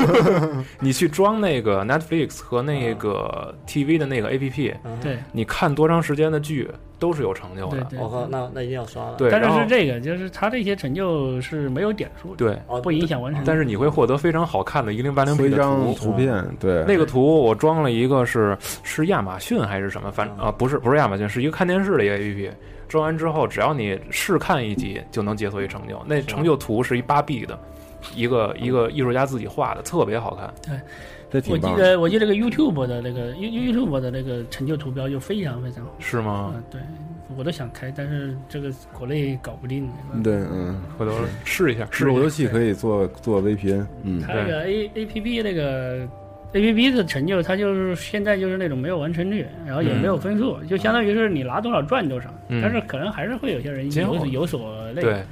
你去装那个 Netflix 和那个 TV 的那个 APP，嗯。对，你看多长时间的剧，都是有成就的。对对我靠，那那一定要刷了。对，但是是这个，就是他这些成就是没有点数的，对，哦不影响完成。但是你会获得非常好看的一零八零 P 的图。图片，对，那个图我装了一个是是亚马逊还是什么，反啊不是不是亚马逊，是一个看电视的一个 APP。装完之后，只要你试看一集，就能解锁一成就。那成就图是一八 B 的，一个一个艺术家自己画的，特别好看。我记这挺棒的。得我记得这个 YouTube 的那个 You YouTube 的那个成就图标就非常非常好。是吗？嗯，对，我都想开，但是这个国内搞不定。对，嗯，回头试一下，试路由。器可以做做 VPN，嗯，它那个 A A P P 那个 A P P 的成就，它就是现在就是那种没有完成率，然后也没有分数，就相当于是你拿多少赚多少。嗯但是可能还是会有些人有有所那个。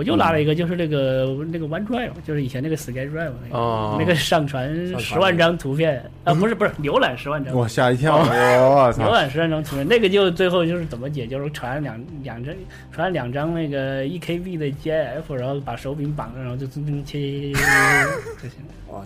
对，我就拉了一个，就是那个那个 OneDrive，就是以前那个 SkyDrive 那个、哦。那个上传十万张图片。啊，不是不是浏览十万张，我吓一跳，我浏操！览十万张图片，那个就最后就是怎么解，就是传两两张传两张那个一 KB 的 GIF，然后把手柄绑上，然后就滋滋切切切切就行了。哇，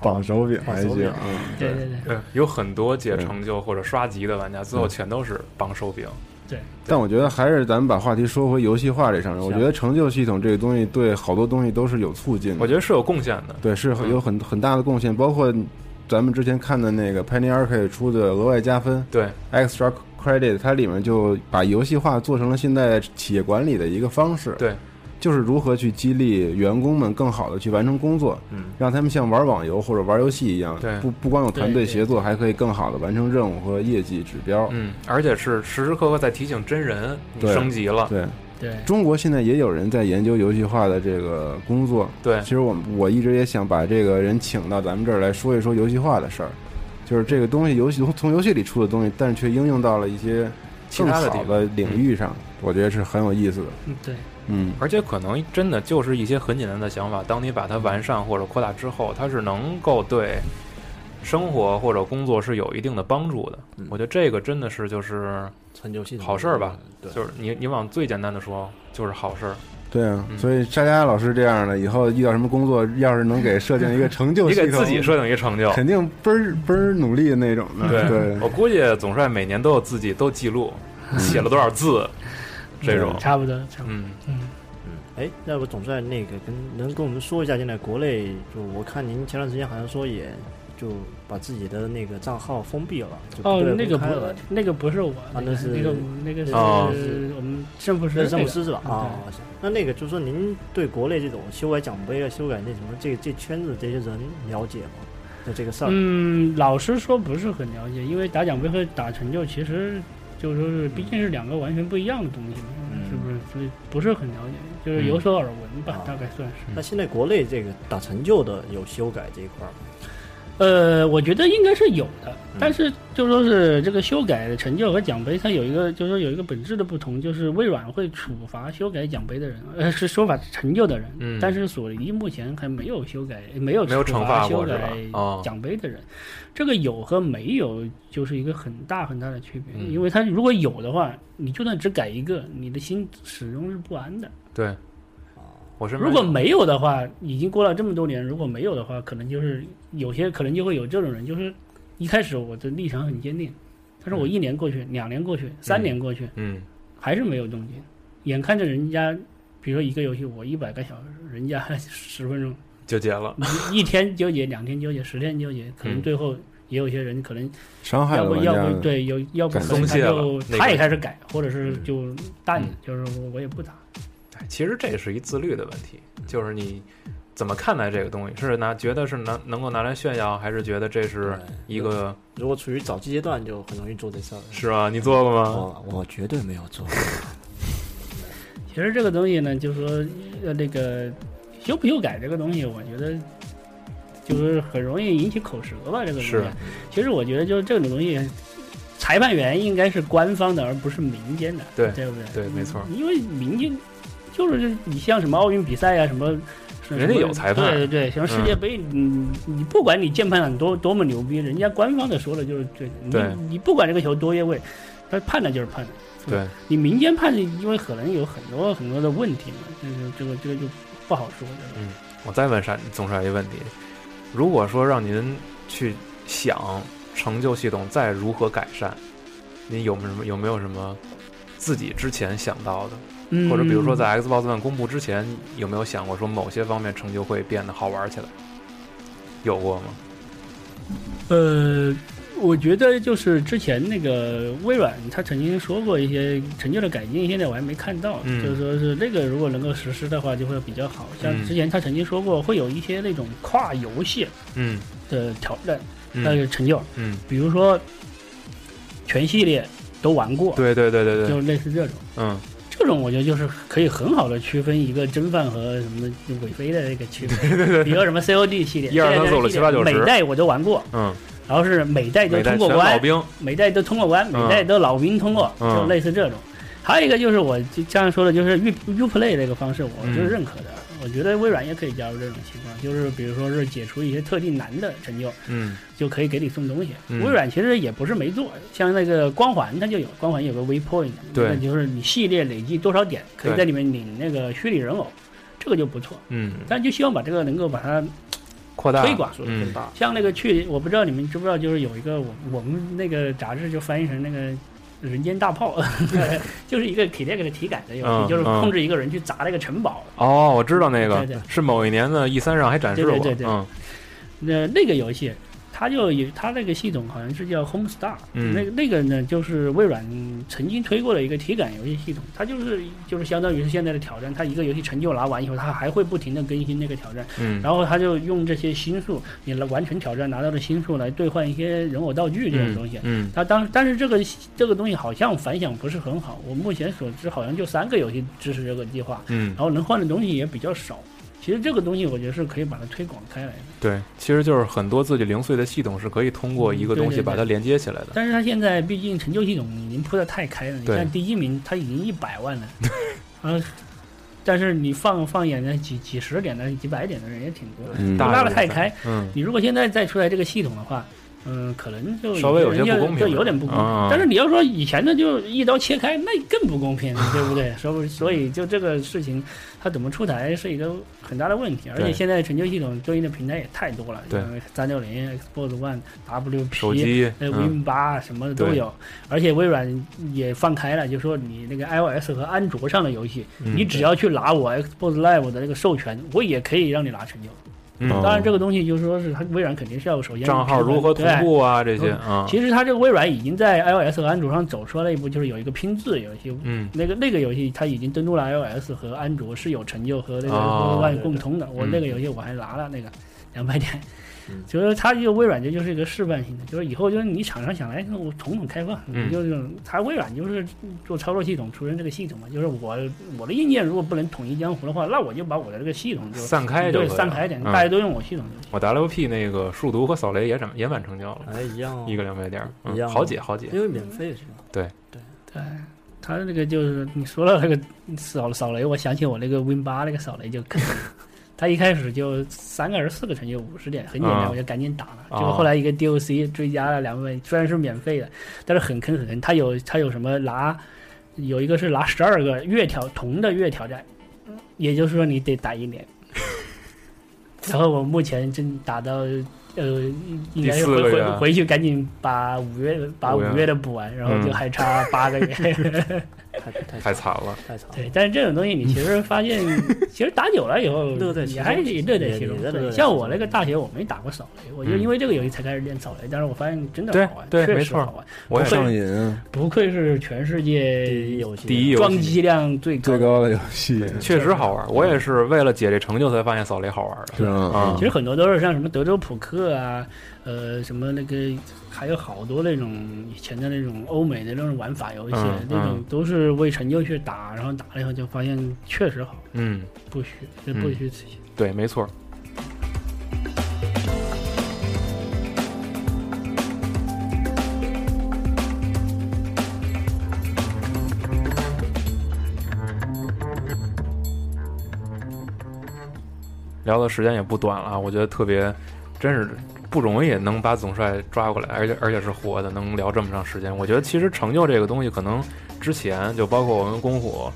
绑手柄还行绑手柄，嗯，对对对。对，有很多解成就或者刷级的玩家，最后全都是绑手柄。对，但我觉得还是咱们把话题说回游戏化这上面，我觉得成就系统这个东西对好多东西都是有促进的。我觉得是有贡献的。对，是有很很大的贡献，包括咱们之前看的那个 Penny Arcade 出的额外加分对，Extra Credit，它里面就把游戏化做成了现在企业管理的一个方式。对，就是如何去激励员工们更好的去完成工作，嗯，让他们像玩网游或者玩游戏一样，对。不不光有团队协作，还可以更好的完成任务和业绩指标。嗯，而且是时时刻刻在提醒真人你对升级了。对，对，中国现在也有人在研究游戏化的这个工作。对。其实我们我一直也想把这个人请到咱们这儿来说一说游戏化的事儿，就是这个东西游戏从游戏里出的东西，但是却应用到了一些更其他的地好的领域上，我觉得是很有意思的。嗯对，嗯，而且可能真的就是一些很简单的想法，当你把它完善或者扩大之后，它是能够对生活或者工作是有一定的帮助的。嗯我觉得这个真的是就是成就系统好事儿吧？对，就是你你往最简单的说，就是好事儿。对啊，嗯所以沙佳老师这样的，以后遇到什么工作，要是能给设定一个成就你系统，给自己设定一个成就，肯定倍儿倍儿努力的那种的。对对，我估计总帅每年都有自己都记录，写了多少字，这种。差不多差不多。嗯，嗯，哎，要不总算那个跟能跟我们说一下，现在国内就我看您前段时间好像说也就把自己的那个账号封闭了，就哦那个不那个不是我，啊那是那个那个是哦我们政府那是是那个詹姆斯是吧？嗯啊，行那那个就是说您对国内这种修改奖杯啊、修改那什么这这圈子这些人了解吗？就这个事儿，嗯，老实说不是很了解，因为打奖杯和打成就其实就是说是毕竟是两个完全不一样的东西嘛，嗯是不是？所以不是很了解，就是有所耳闻吧，嗯大概算是。那现在国内这个打成就的有修改这一块儿吗？呃，我觉得应该是有的，嗯。但是就说是这个修改的成就和奖杯，它有一个就是说有一个本质的不同，就是微软会处罚修改奖杯的人，呃，是说法成就的人，嗯。但是索尼目前还没有修改，没有没有处惩罚修改哦。奖杯的人，这个有和没有就是一个很大很大的区别，嗯。因为它如果有的话，你就算只改一个，你的心始终是不安的。对。如果没有的话，已经过了这么多年，如果没有的话，可能就是有些可能就会有这种人，就是一开始我的立场很坚定，但是我一年过去，两年过去，三年过去，嗯。还是没有动静，眼看着人家，比如说一个游戏我一百个小时，人家 十分钟，纠结了，一一天纠结，两天纠结，十天纠结，可能嗯。最后也有些人可能伤害要不要了玩家不对，有要不感可能他松懈了就他也开始改，或者是嗯。就淡嗯，就是我我也不打。哎其实这是一自律的问题，就是你怎么看待这个东西，是拿觉得是能能够拿来炫耀，还是觉得这是一个如果处于早期阶段，就很容易做这事儿。是吧？你做过吗？我我绝对没有做。其实这个东西呢，就是说，呃，那个修不修改这个东西，我觉得就是很容易引起口舌吧。这个东西是，其实我觉得就是这种东西，裁判员应该是官方的，而不是民间的，对对不对？对没错因为民间就是你像什么奥运比赛啊，什么。人家有裁判对对对，像世界杯，你你不管你键盘党多多么牛逼，人家官方的说的就是对，你你不管这个球多越位，他判的就是判的。对，你民间判，因为可能有很多很多的问题嘛，这个这个这个就不好说的。嗯，我再问沙总帅一个问题：如果说让您去想成就系统再如何改善，您有没有什么有没有什么自己之前想到的，嗯或者比如说在 Xbox One 公布之前，有没有想过说某些方面成就会变得好玩起来？有过吗？呃，我觉得就是之前那个微软，他曾经说过一些成就的改进，现在我还没看到。嗯就是说是那个如果能够实施的话，就会比较好。像嗯之前他曾经说过，会有一些那种跨游戏嗯的挑战，嗯那个成就，嗯，比如说全系列都玩过，对对对对对就，类似这种。嗯这种我觉得就是可以很好的区分一个真犯和什么伪飞的那个区别。比如说什么 COD 系列，一二三四五六七八九十每代我都玩过，嗯，然后是每代都通过关，老兵，每代都通过关，每嗯代都老兵通过，嗯就类似这种。还有一个就是我就刚才说的，就是 U UPlay 这个方式，我嗯就是认可的。我觉得微软也可以加入这种情况，就是比如说是解除一些特定难的成就，嗯就可以给你送东西。嗯微软其实也不是没做，像那个光环它就有，光环有个 Waypoint，对那就是你系列累计多少点，可以在里面领那个虚拟人偶，这个就不错。嗯，但就希望把这个能够把它 扩大推广嗯像那个去，我不知道你们知不知道，就是有一个我我们那个杂志就翻译成那个。人间大炮。就是一个 Kinect 的体感的游戏，嗯就是嗯。控制一个人去砸那个城堡。哦，我知道那个对对是某一年的 E 三上还展示过，对对对对。嗯。那那个游戏，它就有它那个系统好像是叫 Homestar，、嗯那个那个呢就是微软曾经推过的一个体感游戏系统，它就是就是相当于是现在的挑战，它一个游戏成就拿完以后，它还会不停的更新那个挑战，嗯，然后它就用这些星数，你来完成挑战拿到的星数来兑换一些人偶道具这种东西。嗯它当但是这个这个东西好像反响不是很好，我目前所知好像就三个游戏支持这个计划，嗯然后能换的东西也比较少。其实这个东西我觉得是可以把它推广开来的。对，其实就是很多自己零碎的系统是可以通过一个东西把它连接起来的。但是它现在毕竟成就系统已经铺的太开了，你看第一名它已经一百万了，嗯，但是你放放眼的几几十点的、几百点的人也挺多的，拉的太开。嗯你如果现在再出来这个系统的话，嗯，可能就稍微有些不公平就有点不公平。啊但是你要说以前的就一刀切开，那更不公平，对不对？所以所以就这个事情，它怎么出台是一个很大的问题。而且现在成就系统对应的平台也太多了，对，三六零、Xbox One、WP、手机呃嗯 Win 八什么的都有。而且微软也放开了，就说你那个 iOS 和安卓上的游戏，嗯你只要去拿我 Xbox Live 的那个授权，我也可以让你拿成就。嗯。当然，这个东西就是说是它微软肯定是要首先账号如何同步啊这些啊其实它这个微软已经在 iOS 和安卓上走出了一步，就是有一个拼字游戏，嗯。那个那个游戏它已经登录了 iOS 和安卓是有成就和那个哦 Xbox One 共通的。我嗯。那个游戏我还拿了那个两百点。就是它这个微软这就是一个示范性的，就是以后就是你厂商想来，我统统开放，嗯。就是它微软就是做操作系统出身这个系统嘛，就是我我的硬件如果不能统一江湖的话，那我就把我的这个系统就散开就散开一点，嗯。大家都用我系统就行。我 WP 那个数独和扫雷也涨也满成交了，哎一样哦一个两百点，嗯一样哦好解好解，因为免费是吧？对。对。对，他那个就是你说到那个扫扫雷，我想起我那个 Win 八那个扫雷就坑。他一开始就三个还是四个成就五十点，很简单，啊我就赶紧打了。啊结果后来一个 DOC 追加了两位，虽然是免费的，但是很坑很坑。他有他有什么拿，有一个是拿十二个月挑铜的月挑战，也就是说你得打一年。然后我目前正打到呃，应该是回回回去赶紧把五月把五月的补完，然后就嗯还差八个月。太太惨了，太惨了。对，但是这种东西你其实发现，其实打久了以后，乐在其中也还是乐在其中也也。乐对，在其中像我那个大学我没打过扫雷，我就嗯因为这个游戏才开始练扫雷，但是我发现真的好玩，确对没错实好玩，我上瘾，不愧是全世界游戏第一游戏装机量最高最高的游戏确实好玩，我也是为了解这成就才发现扫雷好玩的，是吗？啊其实很多都是像什么德州扑克啊，呃，什么那个，还有好多那种以前的那种欧美的那种玩法游戏，嗯那种嗯都是为成就去打，然后打了以后就发现确实好，嗯，不虚，这不虚此行。对，没错。聊的时间也不短了啊，我觉得特别，真是不容易能把总帅抓过来，而且而且是活的，能聊这么长时间。我觉得其实成就这个东西，可能之前就包括我跟公虎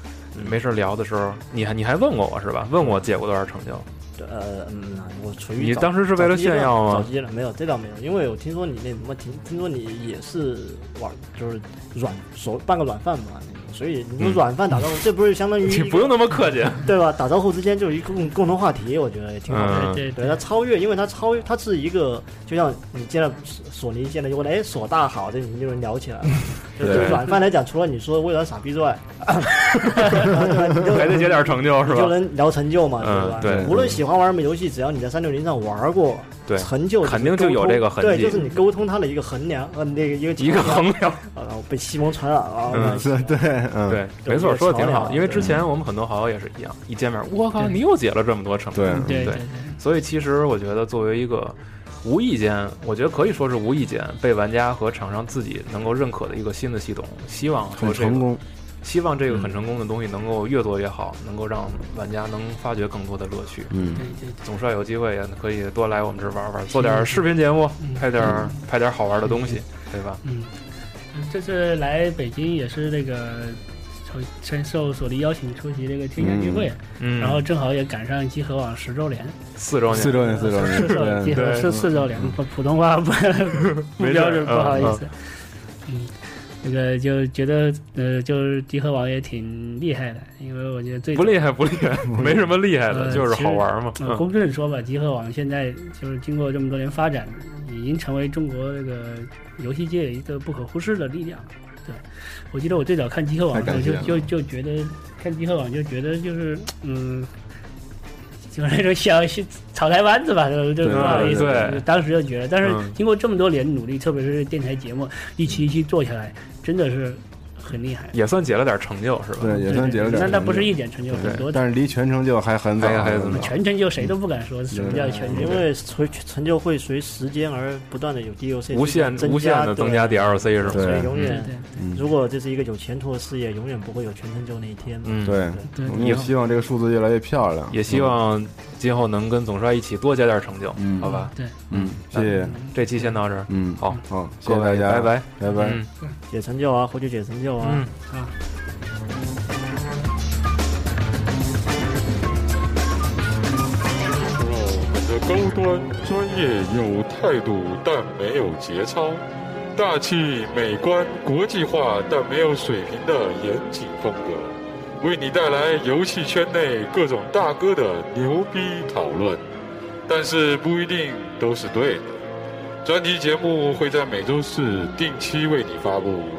没事聊的时候，你还你还问过我是吧？问我解过多少成就？呃嗯，我处于你当时是为了炫耀吗早期了没有，这倒没有，因为我听说你那什么听听说你也是玩就是软手半个软饭嘛，那个所以你说软饭打招呼，这不是相当于你不用那么客气，对吧？打招呼之间就有一个共共同话题，我觉得也挺好的。嗯对对它超越，因为它超越，它是一个，就像你见了索尼见了就问，哎，索大好，这你们就能聊起来了。就对软饭来讲，除了你说微软傻逼之外？你 就还得接点成就是吧就？能聊成就嘛，嗯对吧？对无论喜欢玩什么游戏，只要你在三六零上玩过，对成就肯定就有这个痕迹对，就是你沟通它的一个衡量，呃，那个一个一个衡量，啊，然后被西蒙传染了对对，嗯，对，没错，说的挺好。因为之前我们很多好友也是一样，一见面，我靠，你又解了这么多成就，对对对对，所以其实我觉得，作为一个无意间，我觉得可以说是无意间被玩家和厂商自己能够认可的一个新的系统，希望和这个很成，功。希望这个很成功的东西能够越做越好，能够让玩家能发掘更多的乐趣。嗯，对对总帅有机会也可以多来我们这儿玩玩，做点视频节目，嗯。拍点儿拍点儿好玩的东西，对吧？嗯，这次来北京也是那个受深受索尼邀请出席这个天下聚会，嗯，然后正好也赶上集合网十周年，四周年，四周年，四周年，集，合是四周年，普普通话不 不标准，不好意嗯思。嗯，那个就觉得呃，就是集合网也挺厉害的，因为我觉得最不厉害 不厉害，没什么厉害的，呃就是好玩嘛。公正说吧，集合网现在就是经过这么多年发展，已经成为中国这个游戏界一个不可忽视的力量。对，我记得我最早看集合网的时候，就就就觉得看集合网就觉得就是嗯。就是那种小小草台班子吧，就就对不好意思，对当时就觉得，但是嗯经过这么多年努力，特别是电台节目一期一期做下来，真的是很厉害。也算解了点成就，是吧？对，也算解了点成就。那那不是一点成就，很多但是离全成就还很早，还还很早全成就谁都不敢说什么叫全成就。因为随成就会随时间而不断的有 DLC 无限增无限的增加 DLC 是吧？所以对对永远，如果这是一个有前途的事业，永远不会有全成就那一天。嗯，对，对我们也希望这个数字越来越漂亮。也希望今后能跟总帅一起多加点成就，嗯好吧？对，嗯，谢谢，这期先到这儿，嗯，好，好，谢各位谢大家，拜拜，拜拜。嗯解成就啊，回去解成就啊。嗯。啊。我们的高端、专业、有态度，但没有节操；大气、美观、国际化，但没有水平的严谨风格，为你带来游戏圈内各种大哥的牛逼讨论。但是不一定都是对的。专题节目会在每周四定期为你发布，